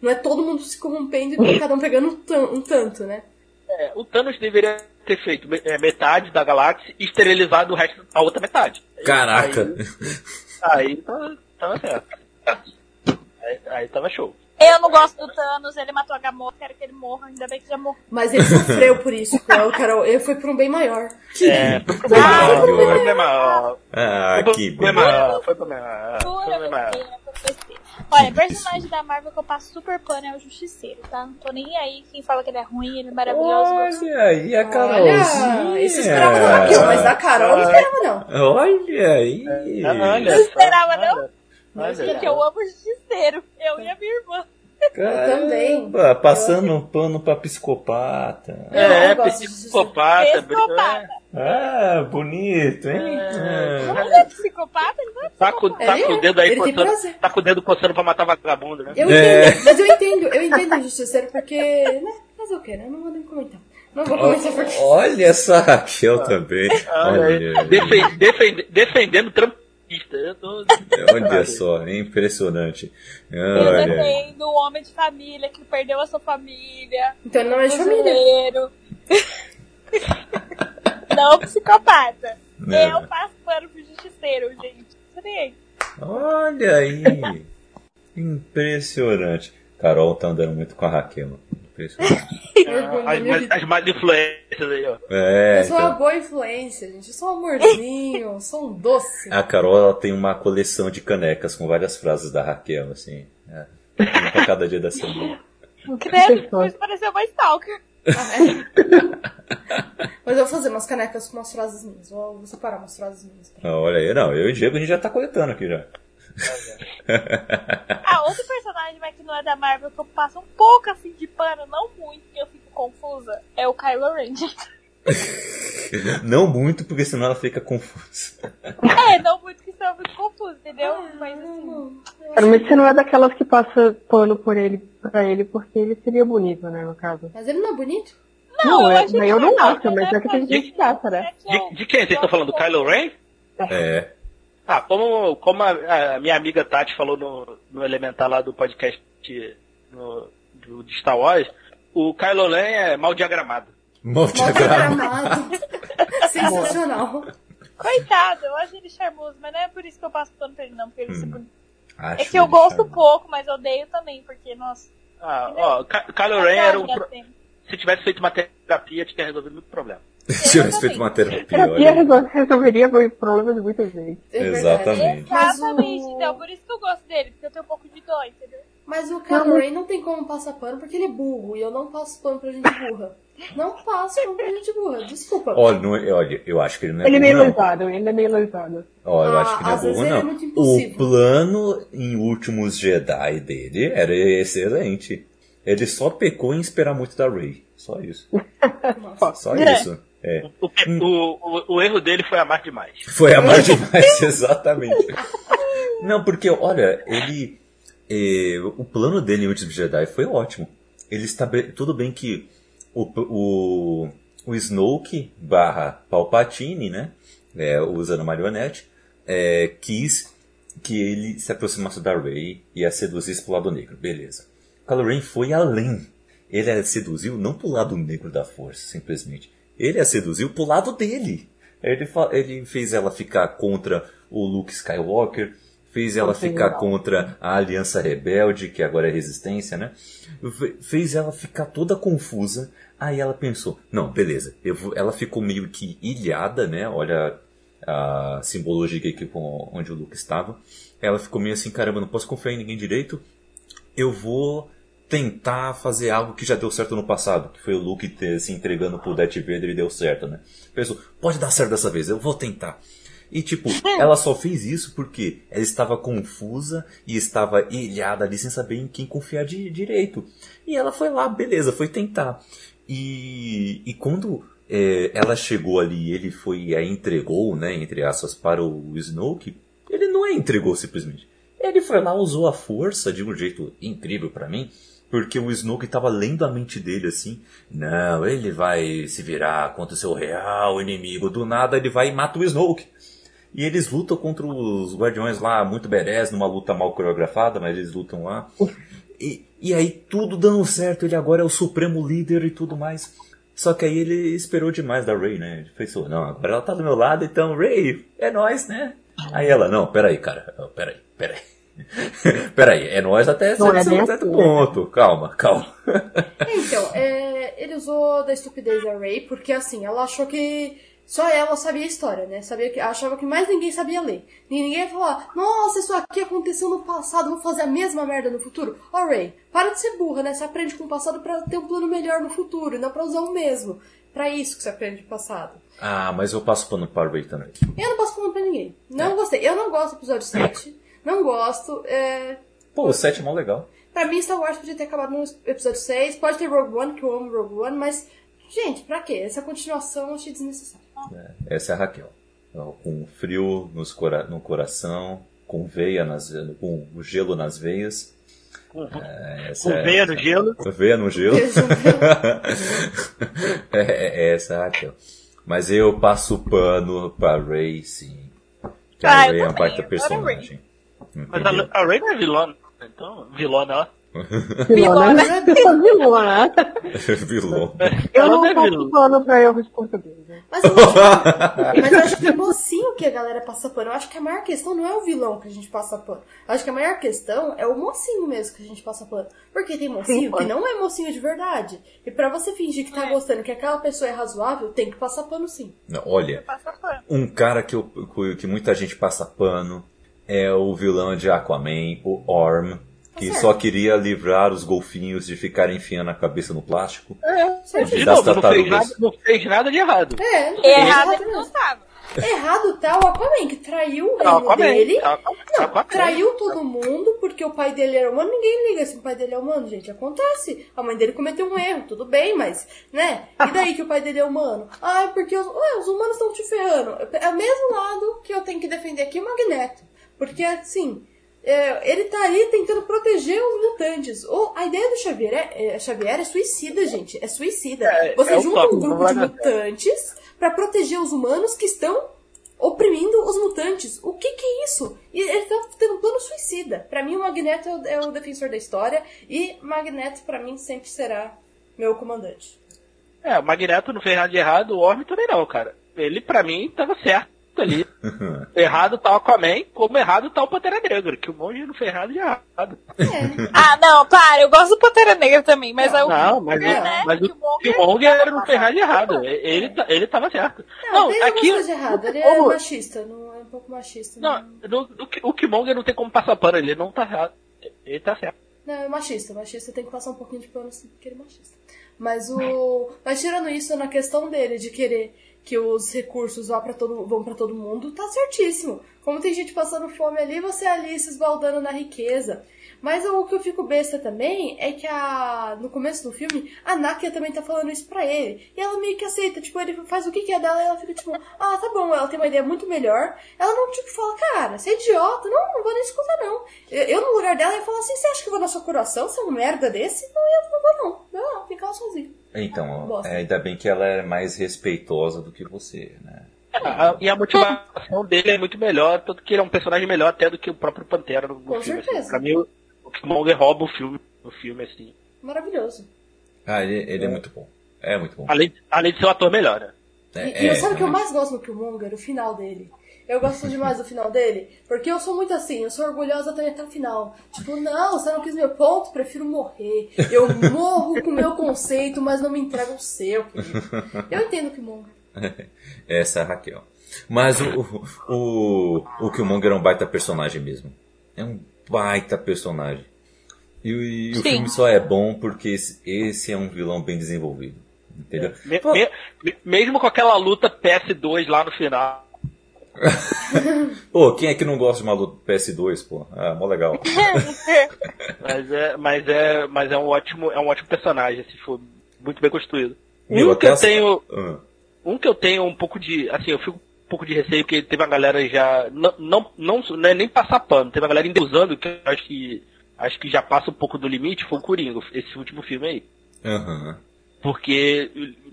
não é todo mundo se corrompendo e cada um pegando um, tan- um tanto, né? É, o Thanos deveria ter feito é, metade da galáxia e esterilizado o resto, a outra metade. Caraca! Aí, aí tava, tava certo. Aí, aí tava show. Eu não gosto do Thanos, ele matou a Gamora, quero que ele morra, ainda bem que já morreu. Mas ele sofreu por isso, o Carol. Ele foi por um bem maior. É, foi Ah, foi meu. problema, Ah, foi que problema, beleza. foi problema, foi Pura problema. besteira, pura besteira. Olha, personagem da Marvel que eu passo super pano é o Justiceiro, tá? Não tô nem aí. Quem fala que ele é ruim, ele é maravilhoso. Olha aí a Carolzinha. Olha, isso esperava da Raquel, mas da Carol não esperava não. Olha aí. Olha Não esperava, não? olha. Gente, eu amo o Justiceiro. Eu e a minha irmã. Também. Caramba, Passando um pano pra psicopata. É, gosto de psicopata. Psicopata. Ah, bonito, hein? É. Não é psicopata? Ele não é Tá com, tá com é, o dedo aí coçando. Tá com o dedo coçando pra matar vagabundo, né? Eu É. entendo, mas eu entendo, eu entendo o justiceiro porque. Né? Fazer o quê, né? Não vou nem comentar. Não vou comentar porque. Olha essa Raquel também. Aí, Olha, defen- defen- defendendo trampista. Eu tô... olha só, impressionante. Eu Olha. defendo o homem de família que perdeu a sua família. Então não é de família. Não psicopata. Não. Eu passo pano pro justiceiro, gente. Olha aí. Impressionante. Carol tá andando muito com a Raquel. Impressionante. As, mais- as mais influências aí, ó. É, Eu sou uma então. boa influência, gente. Eu sou um amorzinho, eu sou um doce. A Carol ela tem uma coleção de canecas com várias frases da Raquel, assim. É. Uma pra cada dia da semana. Credo, depois pareceu uma stalker. Ah, é. Mas eu vou fazer umas canecas com umas frases minhas. Vou, vou separar umas frases minhas. Ah, Olha aí, não, eu e o Diego a gente já tá coletando aqui já. Ah, outro personagem, mas que não é da Marvel, que eu passo um pouco assim de pano, não muito, que eu fico confusa, é o Kylo Ren. Não muito, porque senão ela fica confusa. é, não muito que senão eu fico confusa, entendeu? Ah, Mas assim, Cara, mas você não é daquelas que passa pano por ele, pra ele porque ele seria bonito, né, no caso. Mas ele não é bonito? Não, eu é- achei eu não acho, mas é que tem gente que acha, né? é é- De, de quem vocês estão falando? Do Kylo Ren? É. Ah, como, como a, a minha amiga Tati falou no, no Elementar lá do podcast no, do, de Star Wars, o Kylo Ren é mal diagramado. Mal Mal diagrama. diagramado. Sensacional. Coitado, eu acho ele charmoso, mas não é por isso que eu passo pano pra ele, não, porque ele se bonito. É Acho que eu gosto charmoso. pouco, mas odeio também, porque, nossa. Ah, ó, Ky- Kylo Ren era um. pro- Assim. Se tivesse feito uma terapia, tinha resolvido muito problema. Se tivesse feito uma terapia, Terapia olha. resol- resolveria o problema de muita gente. É. Exatamente. Mas Exatamente, o- então, por isso que eu gosto dele, porque eu tenho um pouco de dó, entendeu? Mas o Kylo Ren não tem como passar pano porque ele é burro. E eu não passo pano pra gente burra. Não passo pano pra gente burra. Desculpa. Olha, não é- olha, eu acho que ele não é Ele é meio burro, não. lesado, ele é meio lesado. Ó, eu Ah, acho que não é às vezes burro, ele é não. muito o plano em Últimos Jedi dele era excelente. Ele só pecou em esperar muito da Rey. Só isso. Nossa. Só É. isso. É. O, o, o, erro dele foi amar demais. Foi amar demais, exatamente. Não, porque, olha, ele. eh, o plano dele em Últimos Jedi foi ótimo. Ele estabele... Tudo bem que o, o, o Snoke barra Palpatine, né? É, usando marionete, é, quis que ele se aproximasse da Rey e a seduzisse pro lado negro. Beleza. Kylo Ren foi além. Ele a seduziu não pro lado negro da força, simplesmente. Ele a seduziu pro lado dele. Ele, ele fez ela ficar contra o Luke Skywalker, fez ela ficar contra a Aliança Rebelde, que agora é Resistência, né? Fe- Fez ela ficar toda confusa. Aí ela pensou, não, beleza. Ela ficou meio que ilhada, né? Olha a simbologia aqui onde o Luke estava. Ela ficou meio assim, caramba, não posso confiar em ninguém direito. Eu vou tentar fazer algo que já deu certo no passado, que foi o Luke ter, se entregando pro Darth Vader e deu certo, né? Pensou, pode dar certo dessa vez, eu vou tentar. E tipo, ela só fez isso porque ela estava confusa e estava ilhada ali sem saber em quem confiar de direito. E ela foi lá, beleza, foi tentar. E, e quando é, ela chegou ali e ele foi e a entregou, né, entre aspas, para o Snoke, ele não a entregou simplesmente. Ele foi lá, usou a força de um jeito incrível pra mim, porque o Snoke estava lendo a mente dele assim. Não, ele vai se virar contra o seu real inimigo. Do nada ele vai e mata o Snoke. E eles lutam contra os guardiões lá, muito berés, numa luta mal coreografada, mas eles lutam lá. E, e aí tudo dando certo, ele agora é o supremo líder e tudo mais. Só que aí ele esperou demais da Rey, né? Ele pensou, não, agora ela tá do meu lado, então Rey, é nós, né? Aí ela, não, peraí, cara, peraí, peraí. peraí, é nós até Não é certo, bem certo assim, ponto. Calma, calma. Então, é, ele usou da estupidez da Ray, porque assim, ela achou que só ela sabia a história, né? Sabia que, achava que mais ninguém sabia ler. E ninguém ia falar, nossa, isso aqui aconteceu no passado, vou fazer a mesma merda no futuro. Ó, Ray, para de ser burra, né? Você aprende com o passado pra ter um plano melhor no futuro, e não pra usar o mesmo. Pra isso que você aprende do passado. Ah, mas eu passo pano para o Rey também. Eu não posso falar pra ninguém. É. Não gostei. Eu não gosto do episódio 7. Não gosto. É... Pô, o 7 é mó legal. Pra mim, Star Wars podia ter acabado no episódio 6. Pode ter Rogue One, que eu amo Rogue One, mas, gente, pra quê? Essa continuação eu achei desnecessária. É, essa é a Raquel. Ó, Com frio nos cora- no coração, com veia nas, com o gelo nas veias. É, essa Com é- veia no gelo. Veia no gelo. Beijo. é, é essa é a Raquel. Mas eu passo o pano pra Ray, sim. Que Ah, a eu Ray é uma baita personagem. Mas a, a Ray não é vilona. Então, vilona, ó. Vilona. Vilona. Vilão. Eu não é tô vilã. falando pra erros de português. né? Mas eu, acho, mas eu acho que é mocinho que a galera passa pano. Eu acho que a maior questão não é o vilão que a gente passa pano. Eu acho que a maior questão é o mocinho mesmo que a gente passa pano. Porque tem mocinho Sim, que não é mocinho de verdade. E pra você fingir que tá gostando, que aquela pessoa é razoável, tem que passar pano sim. Não, Olha, pano. um cara que, eu, que muita gente passa pano é o vilão de Aquaman, o Orm, que certo. só queria livrar os golfinhos de ficarem enfiando a cabeça no plástico. Certo? De Das novo, não fez, nada, não fez nada de errado. É, não Errado ele não mesmo. tava. Errado tá o Aquaman, que traiu o Não, reino Aquaman, dele. Aquaman, Não, Aquaman. traiu todo mundo porque o pai dele era humano. Ninguém liga se o pai dele é humano, gente. Acontece. A mãe dele cometeu um erro, tudo bem, mas, né? E daí que o pai dele é humano? Ah, é porque os, ué, os humanos estão te ferrando. É o mesmo lado que eu tenho que defender aqui o Magneto. Porque, assim, é, ele tá aí tentando proteger os mutantes. Ou a ideia do Xavier é, é- Xavier é suicida, gente. É suicida. É, Você é o junta um grupo de mutantes pra proteger os humanos que estão oprimindo os mutantes. O que que é isso? E ele tá tendo um plano suicida. Pra mim, o Magneto é o, é o defensor da história e Magneto, pra mim, sempre será meu comandante. É, o Magneto não fez nada de errado, o Orm também não, cara. Ele, pra mim, tava certo ali. errado tá o Aquaman, como errado tá o Pantera Negra, que o monge não fez nada de errado. É. Ah, não, para, eu gosto do Pantera Negra também, mas é o Não, mas, Killmonger, né? mas o Killmonger- Killmonger não fez nada de errado. Ele, tá- ele tava certo. Não, Não, tem aqui. de errado. Ele é machista, não é um pouco machista. Não, Não, no, no, o Killmonger não tem como passar pano, ele não tá errado. Ele tá certo. não é machista. Machista tem que passar um pouquinho de pano assim, porque ele é machista. Mas o. Mas tirando isso, na questão dele de querer que os recursos vá pra todo, vão todo mundo, tá certíssimo. Como tem gente passando fome ali, você ali se esbaldando na riqueza. Mas o que eu fico besta também é que a, no começo do filme, a Nakia também tá falando isso pra ele. E ela meio que aceita, tipo, ele faz o que que é dela e ela fica tipo, ah, tá bom, ela tem uma ideia muito melhor. Ela não, tipo, fala, cara, você é idiota, não, não vou nem escutar não. Eu, eu, no lugar dela, ia falar assim, você acha que eu vou na sua coração, você é um merda desse? Não, eu não vou não. Não, fica lá sozinho. Então, é, ainda bem que ela é mais respeitosa do que você, né? A- e a motivação dele é muito melhor, tanto que ele é um personagem melhor até do que o próprio Pantera no, no Com filme. certeza. Assim. Pra mim, o, o Killmonger rouba o filme, o filme, assim. Maravilhoso. Ah, ele, ele é muito bom. É muito bom. Além, além de ser um ator melhor, né? É, E, e é, sabe o que eu mais gosto no Killmonger? O final dele. Eu gosto demais do final dele, porque eu sou muito assim, eu sou orgulhosa também até o final. Tipo, não, você não quis meu ponto, prefiro morrer. Eu morro com o meu conceito, mas não me entrego o seu, querido. Eu entendo o Killmonger. Essa é a Raquel. Mas o, o, o, o Killmonger é um baita personagem mesmo. É um baita personagem. E, o- e o filme só é bom porque esse, esse é um vilão bem desenvolvido. Entendeu? Me- me- me- mesmo com aquela luta PS2 lá no final. Pô, quem é que não gosta de uma luta PS2, pô? Ah, mó legal. Mas é, mas é, mas é um ótimo, é um ótimo personagem, assim, foi muito bem construído. Meu, um que eu tenho, Ah, um que eu tenho um pouco de, assim, eu fico pouco de receio porque teve uma galera já não não não, não é nem passar pano, teve uma galera endeusando que eu acho que acho que já passa um pouco do limite, foi o Coringa, esse último filme aí. Aham. Porque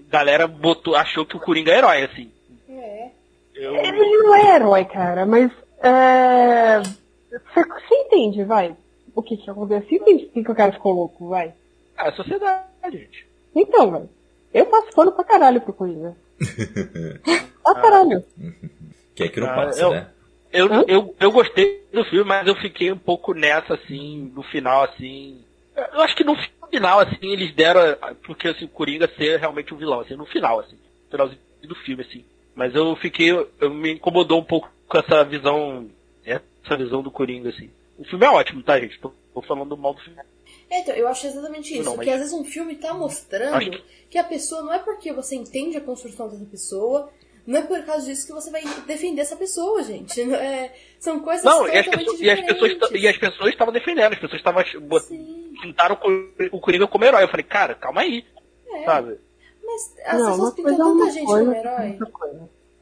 a galera botou, achou que o Coringa é herói, assim. É. Eu, Ele não é herói, cara, mas. É... Você, você entende, vai? O que que acontece? Você entende por que, o cara ficou louco, vai? ah, é sociedade, gente. Então, velho. Eu passo pano pra caralho pro Coringa. Pra caralho. Quem é que não Ah, passa, eu- né? Eu, eu, eu gostei do filme, mas eu fiquei um pouco nessa, assim, no final, assim. Eu acho que no final, assim, eles deram. Porque assim, o Coringa ser realmente um vilão, assim, no final, assim. No finalzinho do filme, assim. Mas eu fiquei. Eu me incomodou um pouco com essa visão. Essa visão do Coringa, assim. O filme é ótimo, tá, gente? Tô, tô falando mal do filme. É, Então, eu acho exatamente isso. Não, mas- Que às vezes um filme tá mostrando que- que... a pessoa não é porque você entende a construção dessa pessoa, não é por causa disso que você vai defender essa pessoa, gente. É, são coisas Não, totalmente e as pessoas, diferentes. e as pessoas estavam defendendo, as pessoas estavam Sim. pintaram o Cor- o Coringa como herói. Eu falei, cara, calma aí, É, sabe? mas as Não, pessoas uma pintam coisa é tanta gente coisa, como herói.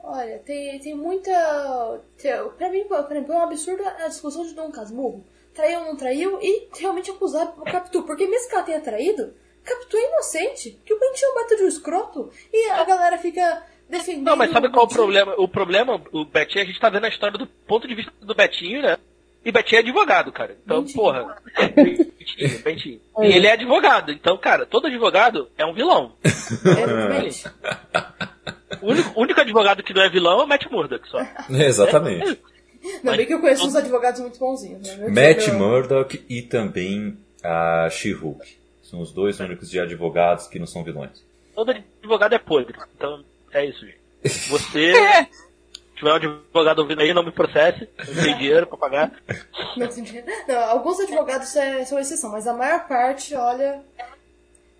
Olha, tem, tem muita. tem- Pra mim, por exemplo, é um absurdo a discussão de Dom Casmurro. Traiu ou não traiu e realmente acusar o Capitu. Porque mesmo que ela tenha traído, Capitu é inocente. Que o Bentinho é um baita de um escroto. E a galera fica defendendo. Não, mas sabe qual é o problema? O problema, o Betinho, a gente tá vendo a história do ponto de vista do Betinho, né? E Betinho é advogado, cara. Então, Bentinho. porra. Betinho, Betinho. E ele é advogado. Então, cara, todo advogado é um vilão. Exatamente. O único, único advogado que não é vilão é o Matt Murdock só. Exatamente. Ainda bem que eu conheço uns advogados muito bonzinhos. Né? Matt Murdock e também a She-Hulk. São os dois únicos de advogados que não são vilões. Todo advogado é podre. Então, é isso, gente. Você, se tiver um advogado ouvindo aí, não me processe. Eu não tenho dinheiro pra pagar. Não. Não, alguns advogados é- são exceção, mas a maior parte, olha.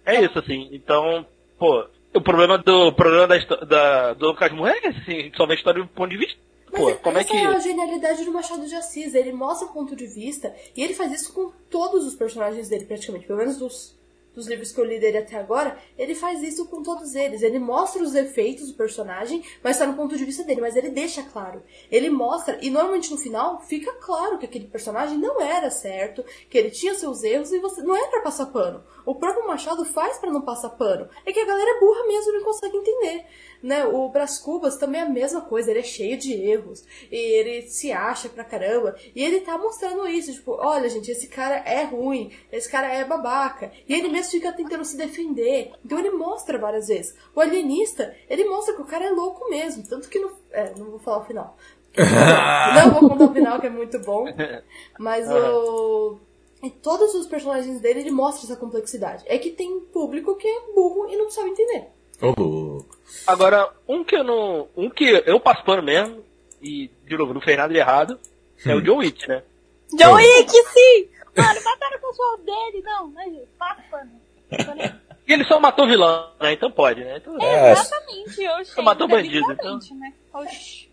É isso, assim. Então, pô, o problema do o problema da, da, do Lucas Moura é assim, só vê a história do ponto de vista. Mas Pô, como é que. é a genialidade do Machado de Assis. Ele mostra o ponto de vista e ele faz isso com todos os personagens dele, praticamente. Pelo menos dos, dos livros que eu li dele até agora, ele faz isso com todos eles. Ele mostra os efeitos do personagem, mas está no ponto de vista dele, mas ele deixa claro. Ele mostra, e normalmente no final fica claro que aquele personagem não era certo, que ele tinha seus erros e você não é pra passar pano. O próprio Machado faz pra não passar pano. É que a galera é burra mesmo e não consegue entender. Né? O Brás Cubas também é a mesma coisa, ele é cheio de erros, e ele se acha pra caramba, e ele tá mostrando isso, tipo, olha gente, esse cara é ruim, esse cara é babaca, e ele mesmo fica tentando se defender, então ele mostra várias vezes. O alienista, ele mostra que o cara é louco mesmo, tanto que no... É, não vou falar o final. não vou contar o final, que é muito bom, mas o... Em todos os personagens dele, ele mostra essa complexidade. É que tem público que é burro e não sabe entender. Louco. Agora, um que eu não. Um que eu passo pano mesmo, e, de novo, não fez nada de errado, é o John Wick, né? John Wick, sim! Mano, mataram o cachorro dele, não, mas passa pano. E ele só matou vilão, né? Então pode, né? Então, É, Exatamente, oxi. Matou ainda bandido, literalmente, né? Oxi.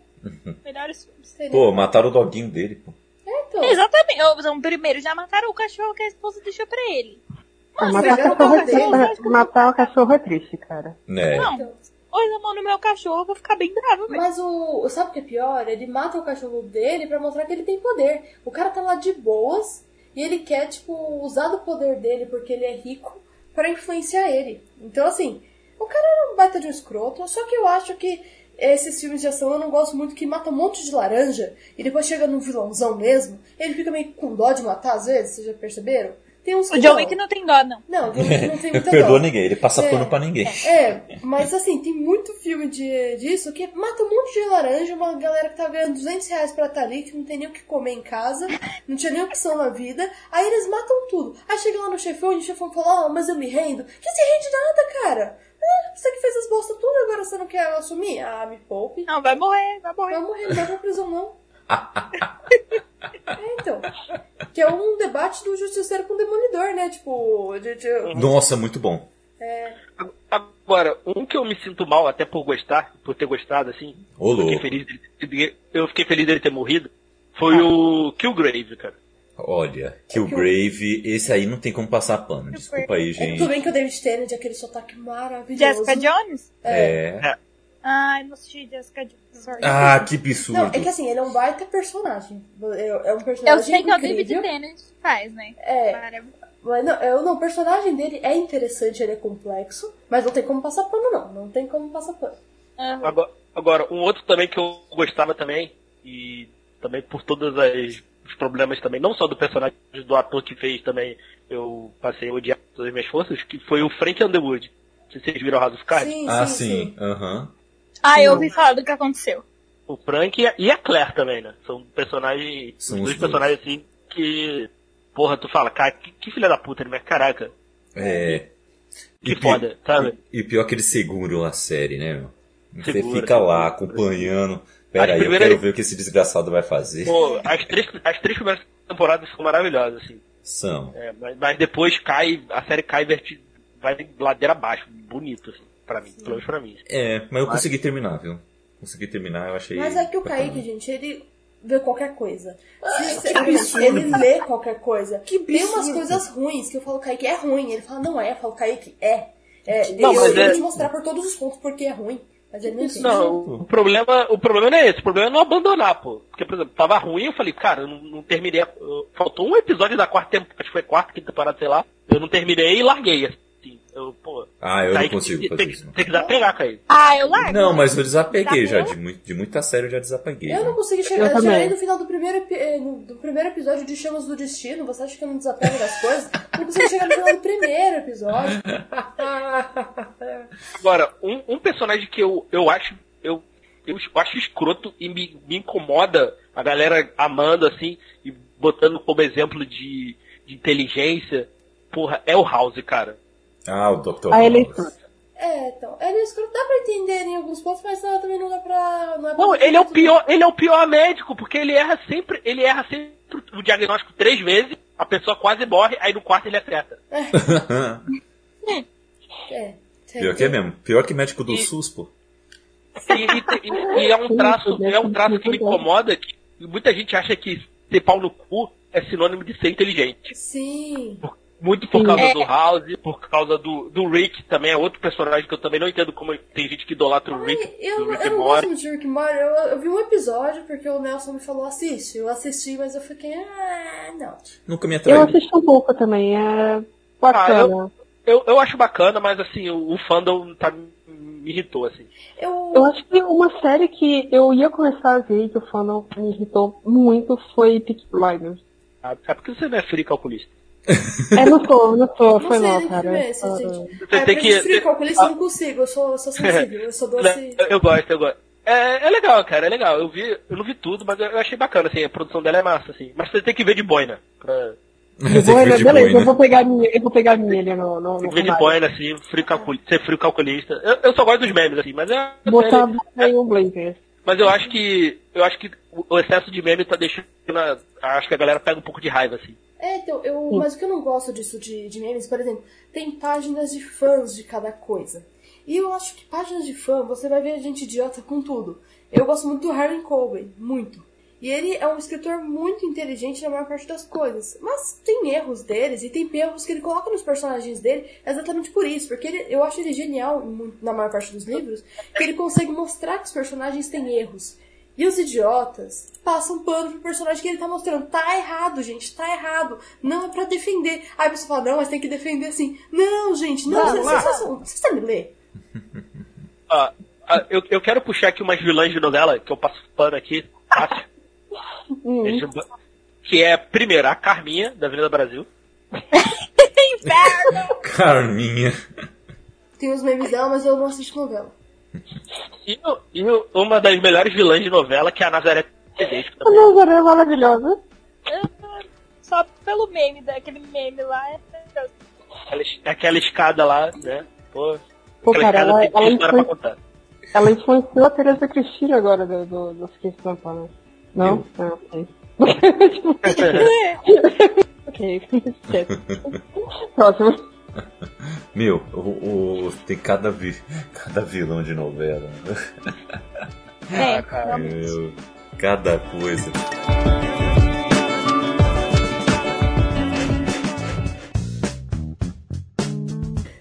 Melhores filmes. Pô, mataram o doguinho dele, pô. Então, Exatamente. Então, primeiro, já mataram o cachorro que a esposa deixou pra ele. Nossa, matar, o cachorro é matar o cachorro é triste, cara. Né? Não, hoje a mão no meu cachorro, eu vou ficar bem brava mesmo. Mas o. Sabe o que é pior? Ele mata o cachorro dele pra mostrar que ele tem poder. O cara tá lá de boas e ele quer, tipo, usar do poder dele porque ele é rico pra influenciar ele. Então, assim, o cara é um baita de um escroto, só que eu acho que esses filmes de ação eu não gosto muito que mata um monte de laranja e depois chega num vilãozão mesmo. Ele fica meio com dó de matar às vezes, vocês já perceberam? Tem uns que O John Wick não tem dó, não. Não, o John Wick não tem muita Perdoa dó. ninguém, ele passa É. pano pra ninguém. É, mas assim, tem muito filme de, disso que mata um monte de laranja, uma galera que tá ganhando 200 reais pra estar ali, que não tem nem o que comer em casa, não tinha nem opção na vida, aí eles matam tudo. Aí chega lá no chefão e o chefão fala, ah, mas eu me rendo. Que se rende nada, cara? Ah, você que fez as bolsas tudo, agora você não quer assumir? Ah, me poupe. Não, vai morrer, vai morrer. Vai morrer, não vai pra prisão não. É, então. Que é um debate do justiceiro com o demolidor, né? Tipo, de, de- Nossa, muito bom. Agora, um que eu me sinto mal até por gostar, por ter gostado, assim, Ô, fiquei feliz dele, eu fiquei feliz dele ter morrido, foi o Killgrave, cara. Olha, Killgrave, esse aí não tem como passar pano. Desculpa aí, É, gente. tudo bem que o David Tennant, aquele sotaque maravilhoso. Jessica Jones? É. Ai, não assisti Jessica Jones. Sorry. Ah, que Não, absurdo. é que assim, ele é um baita personagem. É um eu personagem sei que é o David incrível. Tennant que faz, né? É, mas não, eu, não, o personagem dele é interessante, ele é complexo, mas não tem como passar pano, não. Não tem como passar pano. Aham. Agora, agora, um outro também que eu gostava também, e também por todos as- os problemas também, não só do personagem, do ator que fez também, eu passei a odiar todas as minhas forças, que foi o Frank Underwood. Não sei se vocês viram House of Cards. Sim, Ah, sim, sim. sim. Aham. Ah, eu ouvi falar do que aconteceu. O Frank e a- e a Claire também, né? São personagens, São dois dois. personagens assim que, porra, tu fala, cara, que, que filha da puta, né? Mas caraca, É. que E foda, sabe? E, e pior que eles seguram a série, né, meu? Você Segura, fica lá acompanhando. Pera aí, eu quero ver o que esse desgraçado vai fazer. Pô, as três, as três primeiras temporadas são maravilhosas, assim. São. É, mas, mas depois cai, a série cai vai ladeira abaixo, bonito, assim, pra mim, pelo menos pra mim. É, mas eu consegui terminar, viu? Consegui terminar, eu achei. Mas é que o bacana. Kaique, gente, ele ver qualquer coisa. Absurdo. ele lê qualquer coisa. Que Tem umas absurdo. coisas ruins que eu falo, Kaique, é ruim. Ele fala, não é. Eu falo, Kaique, é. é Não, eu mas tenho é- te mostrar por todos os pontos porque é ruim. Mas ele não entende. Não, o problema, o problema não é esse, o problema é não abandonar, pô. Porque, por exemplo, tava ruim, eu falei, cara, eu não, não terminei. a- faltou um episódio da quarta temporada, acho que foi quarta, quinta temporada, sei lá. Eu não terminei e larguei, assim. Eu, pô. Ah, eu não Kaique consigo tem, fazer tem, isso. não. tem que desapegar, Kaique. Ah, eu largo. Não, mas eu desapeguei já, de, muito, de muita série eu já desapeguei. Eu não né? consegui chegar. Eu Eu, cheguei no final do primeiro, eh, do primeiro episódio de Chamas do Destino. Você acha que eu não desapego das coisas? Eu não consegui chegar no final do primeiro episódio. Agora, um, um personagem que eu, eu acho. Eu, eu acho escroto e me, me incomoda a galera amando assim e botando como exemplo de, de inteligência. Porra, é o House, cara. Ah, o Dr. A ele é. É, então. Ele é escroto, dá pra entender em alguns pontos, mas não, também não dá pra. Não, é pra Não, ele é o pior, ele é o pior médico, porque ele erra sempre, ele erra sempre o diagnóstico três vezes, a pessoa quase morre, aí no quarto ele acerta. É. Pior que é mesmo. Pior que médico do E- SUS, pô. E, e- e- e é um traço, é um traço que me incomoda, que muita gente acha que ter pau no cu é sinônimo de ser inteligente. Sim. Muito por Sim. causa É. do House, por causa do, do Rick, também é outro personagem que eu também não entendo como tem gente que idolatra o Rick, Ai, eu, do Rick eu and não gosto muito de Rick Morty. Eu, eu vi um episódio porque o Nelson me falou assiste. Eu assisti, mas eu fiquei. Ah, não. Nunca me Eu atraiu. assisti um pouco também, é bacana. Eu, eu acho bacana, mas assim, o, o fandom tá, me irritou, assim. Eu. Eu acho que uma série que eu ia começar a ver que o fandom me irritou muito foi Peaky Blinders. Ah, É porque você não é frio calculista. É, não sou, não sou, Não foi sei mal, cara. é esse, Ah, gente. Você ah, tem que- frio Ah. calculista eu não consigo. Eu sou, eu sou sensível. Eu sou doce. Eu, eu gosto, eu gosto. É, é legal, cara, é legal. Eu vi, eu não vi tudo, mas eu, achei bacana, assim, a produção dela é massa, assim. Mas você tem que ver de boina. Pra, De boina, ver de beleza, boina. eu vou pegar minha, eu vou pegar minha ali no, no, tem no que ver de boina, assim, frio calcul, ser frio calculista. Eu, eu só gosto dos memes, assim, mas é. Botar série- em um blazer. Mas eu acho que. Eu acho que o o excesso de meme tá deixando. a- Acho que a galera pega um pouco de raiva, assim. É, então, eu, mas o que eu não gosto disso de, de memes, por exemplo, tem páginas de fãs de cada coisa. E eu acho que páginas de fã, você vai ver gente idiota com tudo. Eu gosto muito do Harlan Coben, muito. E ele é um escritor muito inteligente na maior parte das coisas. Mas tem erros deles, e tem erros que ele coloca nos personagens dele exatamente por isso. Porque ele- eu acho ele genial, na maior parte dos livros, que ele consegue mostrar que os personagens têm erros. E os idiotas passam pano pro personagem que ele tá mostrando. Tá errado, gente, tá errado. Não é pra defender. Aí você fala, não, mas tem que defender assim. Não, gente, não, vocês vocês- vocês sabem ler? Ah, ah, eu, eu quero puxar aqui umas vilãs de novela, que eu passo pano aqui, fácil. Hum. Que é, primeiro, a Carminha, da Avenida Brasil. Inferno! Carminha. Tem os memes dela, mas eu não assisto novela. E, o- e o- uma das melhores vilãs de novela, que é a Nazaré Tedesco A também. Nazaré é maravilhosa. Só pelo meme, daquele meme lá. é. Aquela, aquela escada lá, né? Pô, Pô, cara, ela, tem, ela, história pra influ- contar. ela influenciou a Teresa Cristina agora do, do, dos Kiss Campana. Não? Ah, ok. ok, esquece. Próximo. Meu, o, o- tem cada, vi, cada vilão de novela. É. Meu, cada coisa.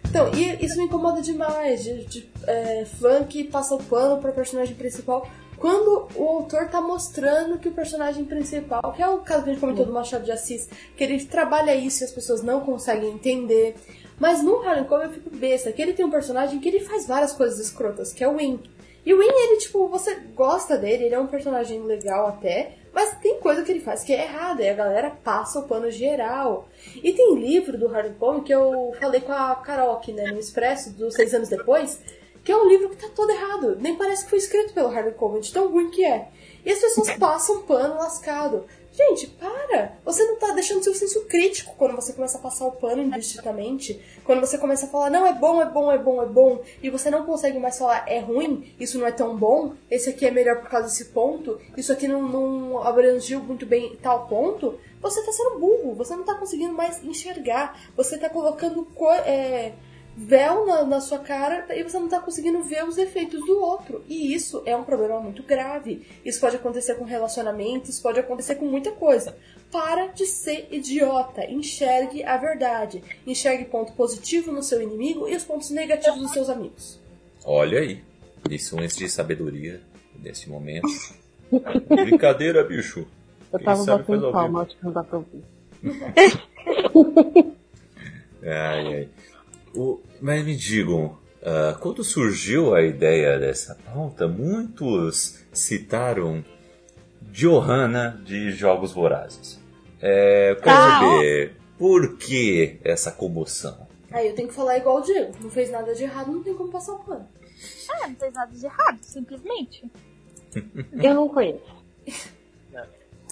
Então, e isso me incomoda demais, de, de é, fã que passa o pano pro personagem principal, quando o autor tá mostrando que o personagem principal, que é o caso que a gente comentou do Machado de Assis, que ele trabalha isso e as pessoas não conseguem entender. Mas no Harlan Coben eu fico besta, que ele tem um personagem que ele faz várias coisas escrotas, que é o Win. E o Win, ele, tipo, você gosta dele, ele é um personagem legal até, mas tem coisa que ele faz que é errada, e a galera passa o pano geral. E tem livro do Harlan Coben que eu falei com a Carol aqui, né, no Expresso, dos seis anos depois, que é um livro que tá todo errado. Nem parece que foi escrito pelo Harlan Coben, de tão ruim que é. E as pessoas passam pano lascado. Gente, para! Você não tá deixando seu senso crítico quando você começa a passar o pano indistintamente. Quando você começa a falar, não, é bom, é bom, é bom, é bom. E você não consegue mais falar, é ruim, isso não é tão bom, esse aqui é melhor por causa desse ponto, isso aqui não, não abrangiu muito bem tal ponto. Você tá sendo burro, você não tá conseguindo mais enxergar. Você tá colocando co- é, véu na, na sua cara e você não tá conseguindo ver os efeitos do outro. E isso é um problema muito grave. Isso pode acontecer com relacionamentos, pode acontecer com muita coisa. Para de ser idiota. Enxergue a verdade. Enxergue ponto positivo no seu inimigo e os pontos negativos dos seus amigos. Olha aí. Lições de sabedoria nesse momento. Brincadeira, bicho. Eu Quem tava batendo palma, acho que não dá pra ouvir. Ai, ai. O- mas me digam, ah, quando surgiu a ideia dessa pauta, muitos citaram Johanna de Jogos Vorazes. É, quero Ah, saber, por que essa comoção? Aí eu tenho que falar igual o Diego. Não fez nada de errado, não tem como passar o pano. Ah, não fez nada de errado, simplesmente. Eu não conheço.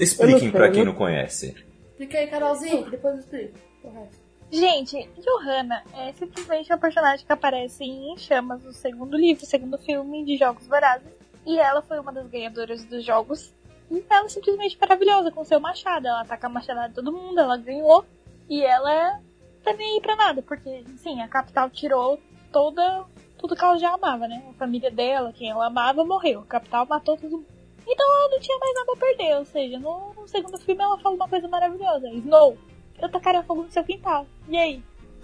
Expliquem sei, pra quem não conhece. Explica aí, Carolzinha, que depois eu explico. Correto. Gente, Johanna é simplesmente uma personagem que aparece em Chamas no segundo livro, segundo filme de Jogos Vorazes. E ela foi uma das ganhadoras dos jogos. E ela é simplesmente maravilhosa com seu machado. Ela ataca a machadada de todo mundo, ela ganhou. E ela tá nem aí pra nada, porque, sim, a capital tirou toda tudo que ela já amava, né? A família dela, quem ela amava, morreu. A capital matou todo mundo. Então ela não tinha mais nada a perder. Ou seja, no segundo filme ela fala uma coisa maravilhosa. Snow, eu tacaria fogo no seu quintal. E aí?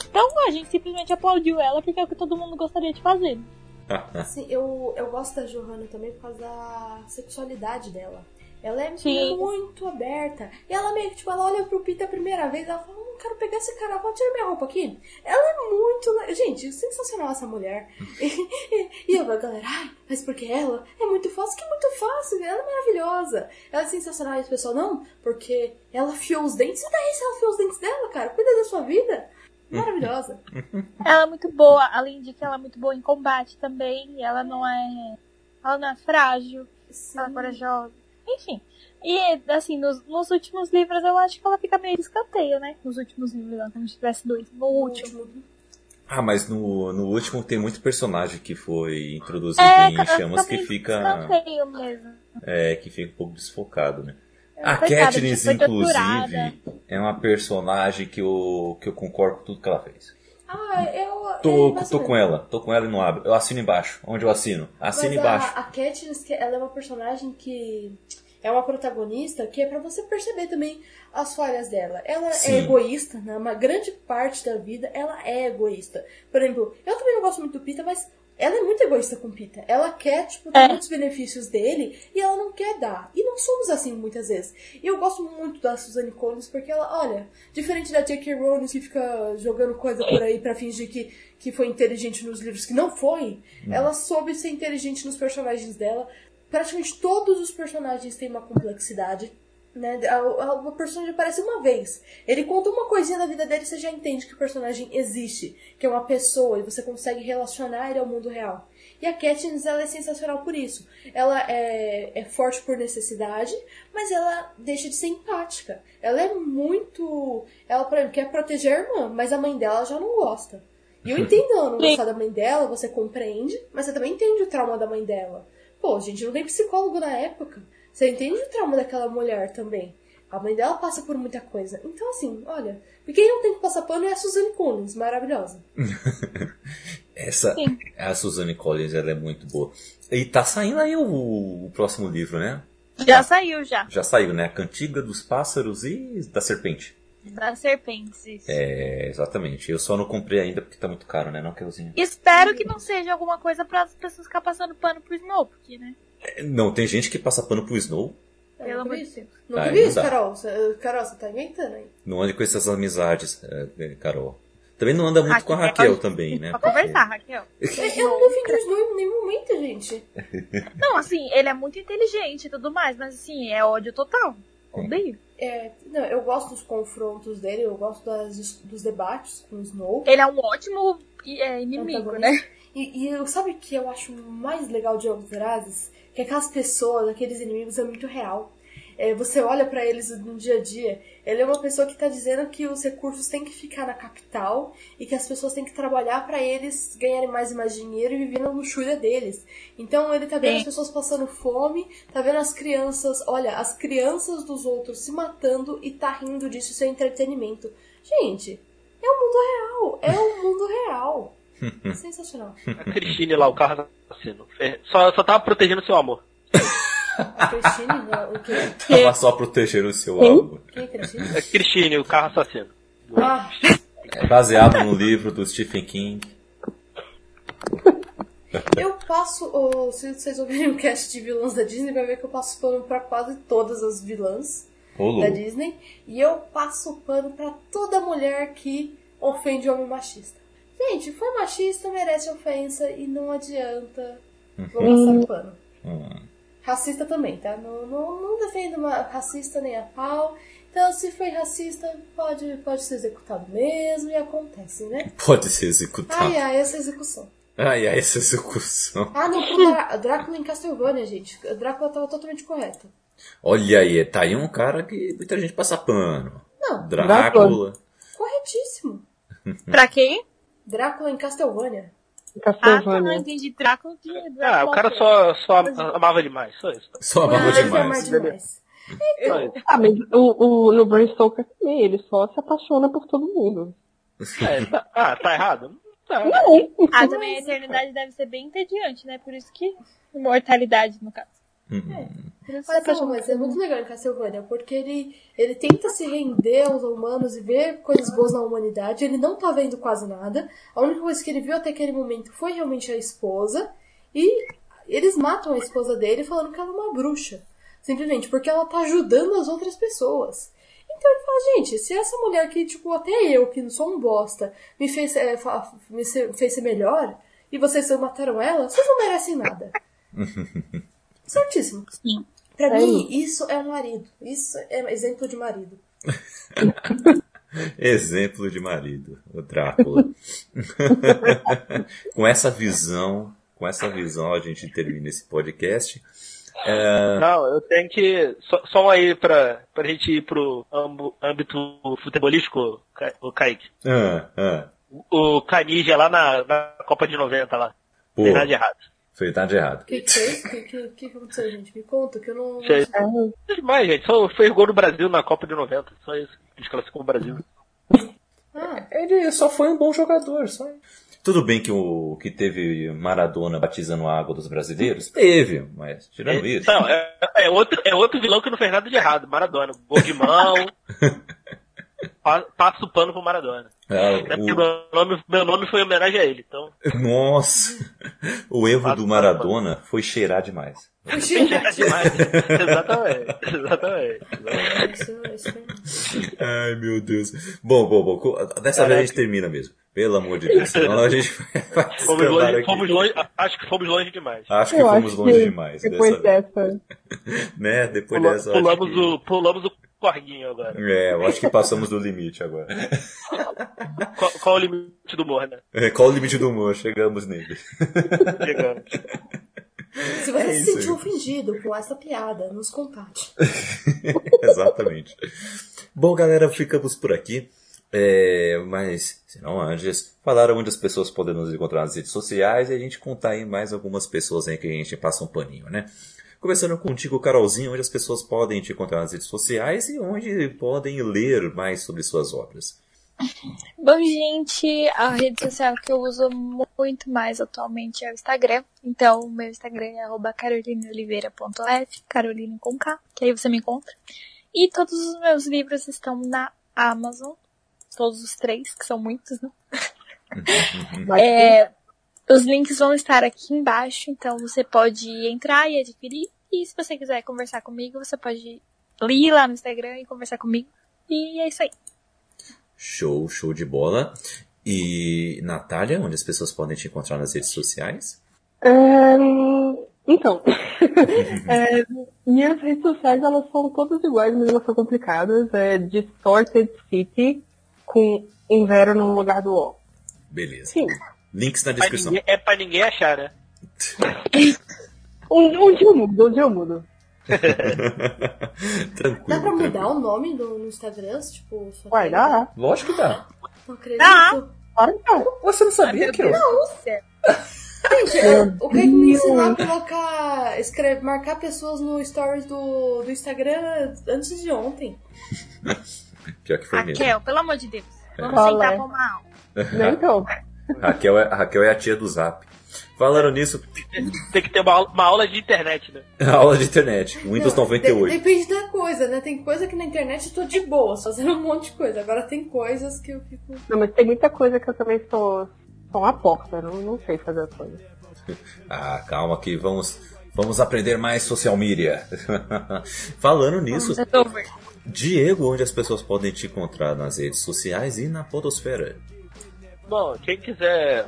Então a gente simplesmente aplaudiu ela porque é o que todo mundo gostaria de fazer. Assim, eu, eu gosto da Johanna também por causa da sexualidade dela. Ela é Sim. muito aberta. E ela meio que, tipo, ela olha pro Peter a primeira vez, ela fala, não quero pegar esse cara, pode tirar minha roupa aqui. Ela é muito. Gente, sensacional essa mulher. e, eu, a galera, ai, mas porque ela é muito fácil, que é muito fácil, ela é maravilhosa. Ela é sensacional, e o pessoal, não, porque ela afiou os dentes. E daí se ela afiou os dentes dela, cara? Cuida da sua vida. Maravilhosa. Ela é muito boa, além de que ela é muito boa em combate também. E ela não é. Ela não é frágil, Sim. ela é corajosa. Enfim. E assim, nos, nos últimos livros eu acho que ela fica meio de escanteio, né? Nos últimos livros, lá, como se tivesse dois. No último. Ah, mas no, no último tem muito personagem que foi introduzido É, em chamas que fica, escanteio mesmo. é, que fica um pouco desfocado, né? A Coitada, Katniss, torturada. inclusive, é uma personagem que eu, que eu concordo com tudo que ela fez. Ah, eu. Tô, é, tô com ela, tô com ela e não abro. Eu assino embaixo. Onde eu assino? Assino Mas embaixo. A, a Katniss, ela é uma personagem que é uma protagonista que é pra você perceber também as falhas dela. Ela Sim. é egoísta, né? Uma grande parte da vida ela é egoísta. Por exemplo, eu também não gosto muito do Pita, mas ela é muito egoísta com o Pita. Ela quer, tipo, ter É. muitos benefícios dele e ela não quer dar. E não somos assim muitas vezes. E eu gosto muito da Suzanne Collins porque ela, olha, diferente da J.K. Rowling que fica jogando coisa por aí pra fingir que, que foi inteligente nos livros que não foi, ela soube ser inteligente nos personagens dela. Praticamente todos os personagens têm uma complexidade. Né? O personagem aparece uma vez. Ele conta uma coisinha da vida dele você já entende que o personagem existe, que é uma pessoa e você consegue relacionar ele ao mundo real. E a Katniss ela é sensacional por isso. Ela é, é forte por necessidade, mas ela deixa de ser empática. Ela é muito. Ela, por exemplo, quer proteger a irmã, mas a mãe dela já não gosta. E eu entendo ela não gostar da mãe dela, você compreende, mas você também entende o trauma da mãe dela. Pô, gente, não tem psicólogo na época. Você entende o trauma daquela mulher também. A mãe dela passa por muita coisa. Então, assim, olha, quem não tem que passar pano é a Suzanne Collins, maravilhosa. Essa, Sim. a Suzanne Collins, ela é muito boa. E tá saindo aí o, o próximo livro, né? Já saiu já. Já saiu, né? A Cantiga dos Pássaros e da Serpente. Das serpentes. isso. É, exatamente. Eu só não comprei ainda porque tá muito caro, né? Não, Kelzinho? Espero que não seja alguma coisa para as pessoas ficar passando pano pro Snow, porque, né? É, Não, tem gente que passa pano pro Snow. Pelo É, amor de isso. Deus. Não Ah, teve não isso, dá. Carol? Cê- Carol, você tá inventando aí. Não ande com essas amizades, é, Carol. Também não anda muito com a Raquel, Raquel também, né? Pra conversar, Raquel. Eu não defendi o Snow em nenhum momento, gente. Não, assim, ele é muito inteligente e tudo mais, mas assim, é ódio total. Odeio. É, não, eu gosto dos confrontos dele, eu gosto das- dos debates com o Snow. Ele é um ótimo é, inimigo, né? E, e eu, sabe o que eu acho mais legal de Vorazes? Que aquelas pessoas, aqueles inimigos, é muito real. É, você olha pra eles no dia a dia, ele é uma pessoa que tá dizendo que os recursos têm que ficar na capital e que as pessoas têm que trabalhar pra eles ganharem mais e mais dinheiro e viver na luxúria deles. Então ele tá vendo Sim. as pessoas passando fome, tá vendo as crianças, olha, as crianças dos outros se matando e tá rindo disso, isso é entretenimento. Gente, é o mundo real, é o mundo real. Sensacional. A Cristine lá, o carro assassino. É, Só, só tava protegendo seu amor. A Cristine, não, o quê? Tava só protegendo o seu Quem? alvo. Quem é Cristine? A Cristine, o carro assassino. Ah, É baseado no livro do Stephen King. eu passo, oh, se vocês ouvirem o cast de vilãs da Disney, vai ver que eu passo pano pra quase todas as vilãs da. Disney. E eu passo pano pra toda mulher que ofende homem machista. Gente, foi machista, merece ofensa e não adianta. Vou passar pano. Hum. Racista também, tá? Não, não, não defendo uma racista nem a pau. Então, se foi racista, pode, pode ser executado mesmo e acontece, né? Pode ser executado. Ai, ai, essa execução. Ai, ai, essa execução. Ah, não, pro Drá- Drácula em Castlevania, gente. Drácula tava totalmente correto. Olha aí, tá aí um cara que muita gente passa pano. Não, Drácula. corretíssimo. Pra quem? Drácula em Castlevania. Ah, tá, Castlevania. entendi. Drácula de Ah, Drácula o cara Alfred. só, só am- amava demais, só isso. Só amava Ah, demais. demais. Só isso. Ah, mas o, o, no Bram Stoker também, ele só se apaixona por todo mundo. É, tá- ah, tá errado? Tá. Não. Ah, também a eternidade deve ser bem entediante, né? Por isso que. Imortalidade, no caso. Uhum. Por isso Mas, é muito legal em Castlevania, porque ele, ele tenta se render aos humanos e ver coisas boas na humanidade. Ele não tá vendo quase nada. A única coisa que ele viu até aquele momento foi realmente a esposa. E eles matam a esposa dele falando que ela é uma bruxa. Simplesmente porque ela tá ajudando as outras pessoas. Então ele fala, gente, se essa mulher que, tipo, até eu, que não sou um bosta, me fez, é, fa- me fez ser melhor, e vocês mataram ela, vocês não merecem nada. Certíssimo. Sim. Pra É mim, isso é um marido. Isso é exemplo de marido. Exemplo de marido, o Drácula. com essa visão, com essa visão a gente termina esse podcast. É, Não, eu tenho que. Só, só um aí pra, pra gente ir pro âmbito futebolístico, o Kaique. ah, ah, O Canija lá na, na Copa de 90 lá. pô, Tem nada de errado. Foi nada de errado. O que, que foi isso? O que, que, que aconteceu, gente? Me conta, que eu não. É demais, gente. Só fez gol no Brasil na Copa de 90. Só isso. Desclassificou o Brasil. Ah, Ele só foi um bom jogador, só. Tudo bem que o que teve Maradona batizando a água dos brasileiros? Teve, mas tirando isso. Não, é, é outro, é outro vilão que não fez nada de errado. Maradona. Gol de mão. pa- passa o pano pro Maradona. É, o- meu nome, meu nome foi em homenagem a ele. Então, Nossa! O erro do Maradona foi cheirar demais. foi chegar demais. exatamente. Exatamente. Foi... Ai, meu Deus. Bom, bom, bom. Dessa vez a gente termina mesmo. Pelo amor de Deus. Senão a gente vai Fomos longe, aqui. fomos longe, acho que fomos longe demais. Acho que Eu fomos acho longe que demais. Depois dessa, dessa. né? Depois Pula- dessa. pulamos, que- o, pulamos o corguinho agora. É, eu acho que passamos do limite agora. Qual, qual o limite do humor, né? É, Qual o limite do humor? Chegamos nele. Chegamos. Se você É se sentiu ofendido com essa piada, nos contate. Exatamente. Bom, galera, ficamos por aqui. É, mas, se não antes, falar onde as pessoas podem nos encontrar nas redes sociais e a gente contar aí mais algumas pessoas aí que a gente passa um paninho, né? Começando contigo, Carolzinho, onde as pessoas podem te encontrar nas redes sociais e onde podem ler mais sobre suas obras. Bom, gente, a rede social que eu uso muito mais atualmente é o Instagram. Então, o meu Instagram é arroba carolinaoliveira.f, Carolina com K, que aí você me encontra. E todos os meus livros estão na Amazon. Todos os três, que são muitos, né? Mas É, os links vão estar aqui embaixo, então você pode entrar e adquirir. E se você quiser conversar comigo, você pode ir lá no Instagram e conversar comigo. E é isso aí. Show, show de bola. E, Natália, onde as pessoas podem te encontrar nas redes sociais? É, então, é, minhas redes sociais elas são todas iguais, mas elas são complicadas. É Distorted City com um zero no lugar do O. Beleza. Sim. Links na Pra descrição. ninguém- é pra ninguém achar, né? Um, um dia eu mudo, um dia eu mudo. Tranquilo. Dá pra mudar tranquilo. o nome do, no Instagram? Tipo, tem- dar? Lógico que dá. Não acredito. Dá. Claro que dá. Você não sabia que eu... Gente, eu- o que me ensinou a colocar, escrever, marcar pessoas no stories do, do Instagram antes de ontem. Pior que foi mesmo. Raquel, pelo amor de Deus. Vamos Qual sentar é? pra uma aula. Então, Raquel, é, Raquel é a tia do Zap. Falando nisso. Tem que ter uma, aula, uma aula de internet, né? aula de internet. Windows Não, 98. de- depende da coisa, né? Tem coisa que na internet eu tô de boa, fazendo um monte de coisa. Agora tem coisas que eu fico. Não, mas tem muita coisa que eu também sou, sou uma porta, não, não sei fazer as coisas. Ah, calma que vamos, vamos aprender mais social media. Falando nisso. Diego, onde as pessoas podem te encontrar nas redes sociais e na podosfera? Bom, quem quiser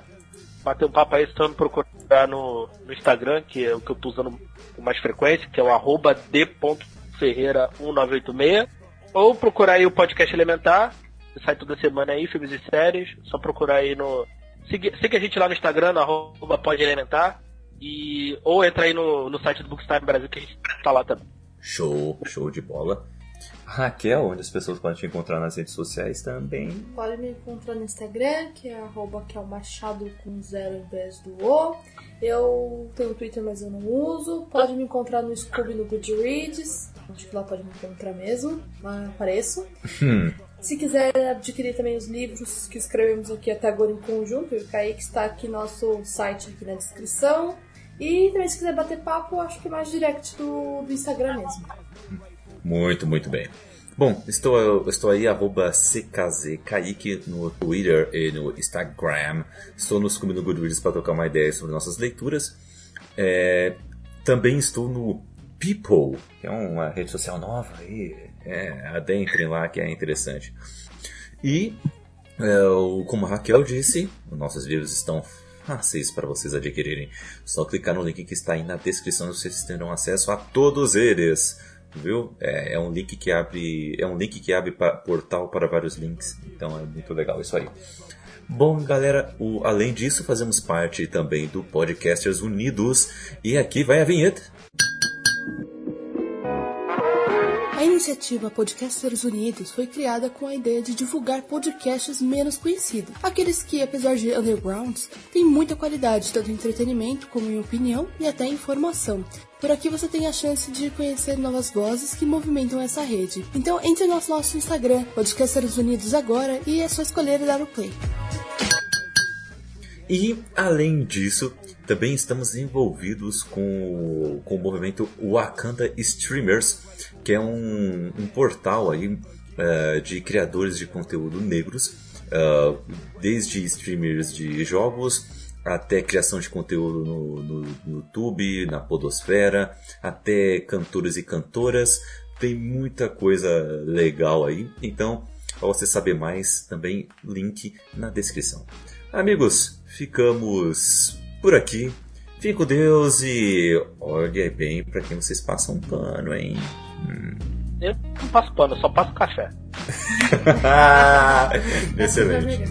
bater um papo aí, só me procurar no, no Instagram, que é o que eu tô usando com mais frequência, que é o arroba d.ferreira1986. Ou procurar aí o podcast Elementar, que sai toda semana aí, filmes e séries. Só procurar aí no. Siga, a gente lá no Instagram, no arroba. E, ou entra aí no, no site do Bookstime Brasil, que a gente tá lá também. Show, show de bola. Raquel, onde as pessoas podem te encontrar nas redes sociais também. Pode me encontrar no Instagram, que é arroba que é o Machado com zero ao invés do O. Eu tenho Twitter, mas eu não uso. Pode me encontrar no Scooby no Goodreads. Acho que lá pode me encontrar mesmo. Lá apareço. Hum, Se quiser adquirir também os livros que escrevemos aqui até agora em conjunto, o Kaique está aqui no nosso site aqui na descrição. E também se quiser bater papo, acho que é mais direct do, do Instagram mesmo. Muito, muito bem. Bom, estou, estou aí, arroba CKZKaique no Twitter e no Instagram. Estou no Scooby no Goodreads para trocar uma ideia sobre nossas leituras. É, também estou no People, que é uma rede social nova aí. É, adentrem lá que é interessante. E, é, como a Raquel disse, os nossos livros estão fáceis para vocês adquirirem. Só clicar no link que está aí na descrição e vocês terão acesso a todos eles. Viu? É, é um link que abre. É um link que abre pa- portal para vários links. Então é muito legal isso aí. Bom, galera, o- além disso, fazemos parte também do Podcasters Unidos. E aqui vai a vinheta. Iniciativa Podcasters Unidos foi criada com a ideia de divulgar podcasts menos conhecidos, aqueles que, apesar de undergrounds, têm muita qualidade, tanto em entretenimento como em opinião e até informação. Por aqui você tem a chance de conhecer novas vozes que movimentam essa rede. Então entre no nosso, Instagram, Podcasters Unidos agora, e é só escolher dar o play. E, além disso, também estamos envolvidos com, o- com o movimento Wakanda Streamers, que é um, um portal aí eh, de criadores de conteúdo negros, ah, desde streamers de jogos até criação de conteúdo no, no- no YouTube, na Podosfera, até cantores e cantoras. Tem muita coisa legal aí. Então, para você saber mais, também link na descrição. Amigos, ficamos por aqui. Fique com Deus e olhe bem para quem vocês passam um pano, hein? Eu não passo pano, eu só passo café. Excelente.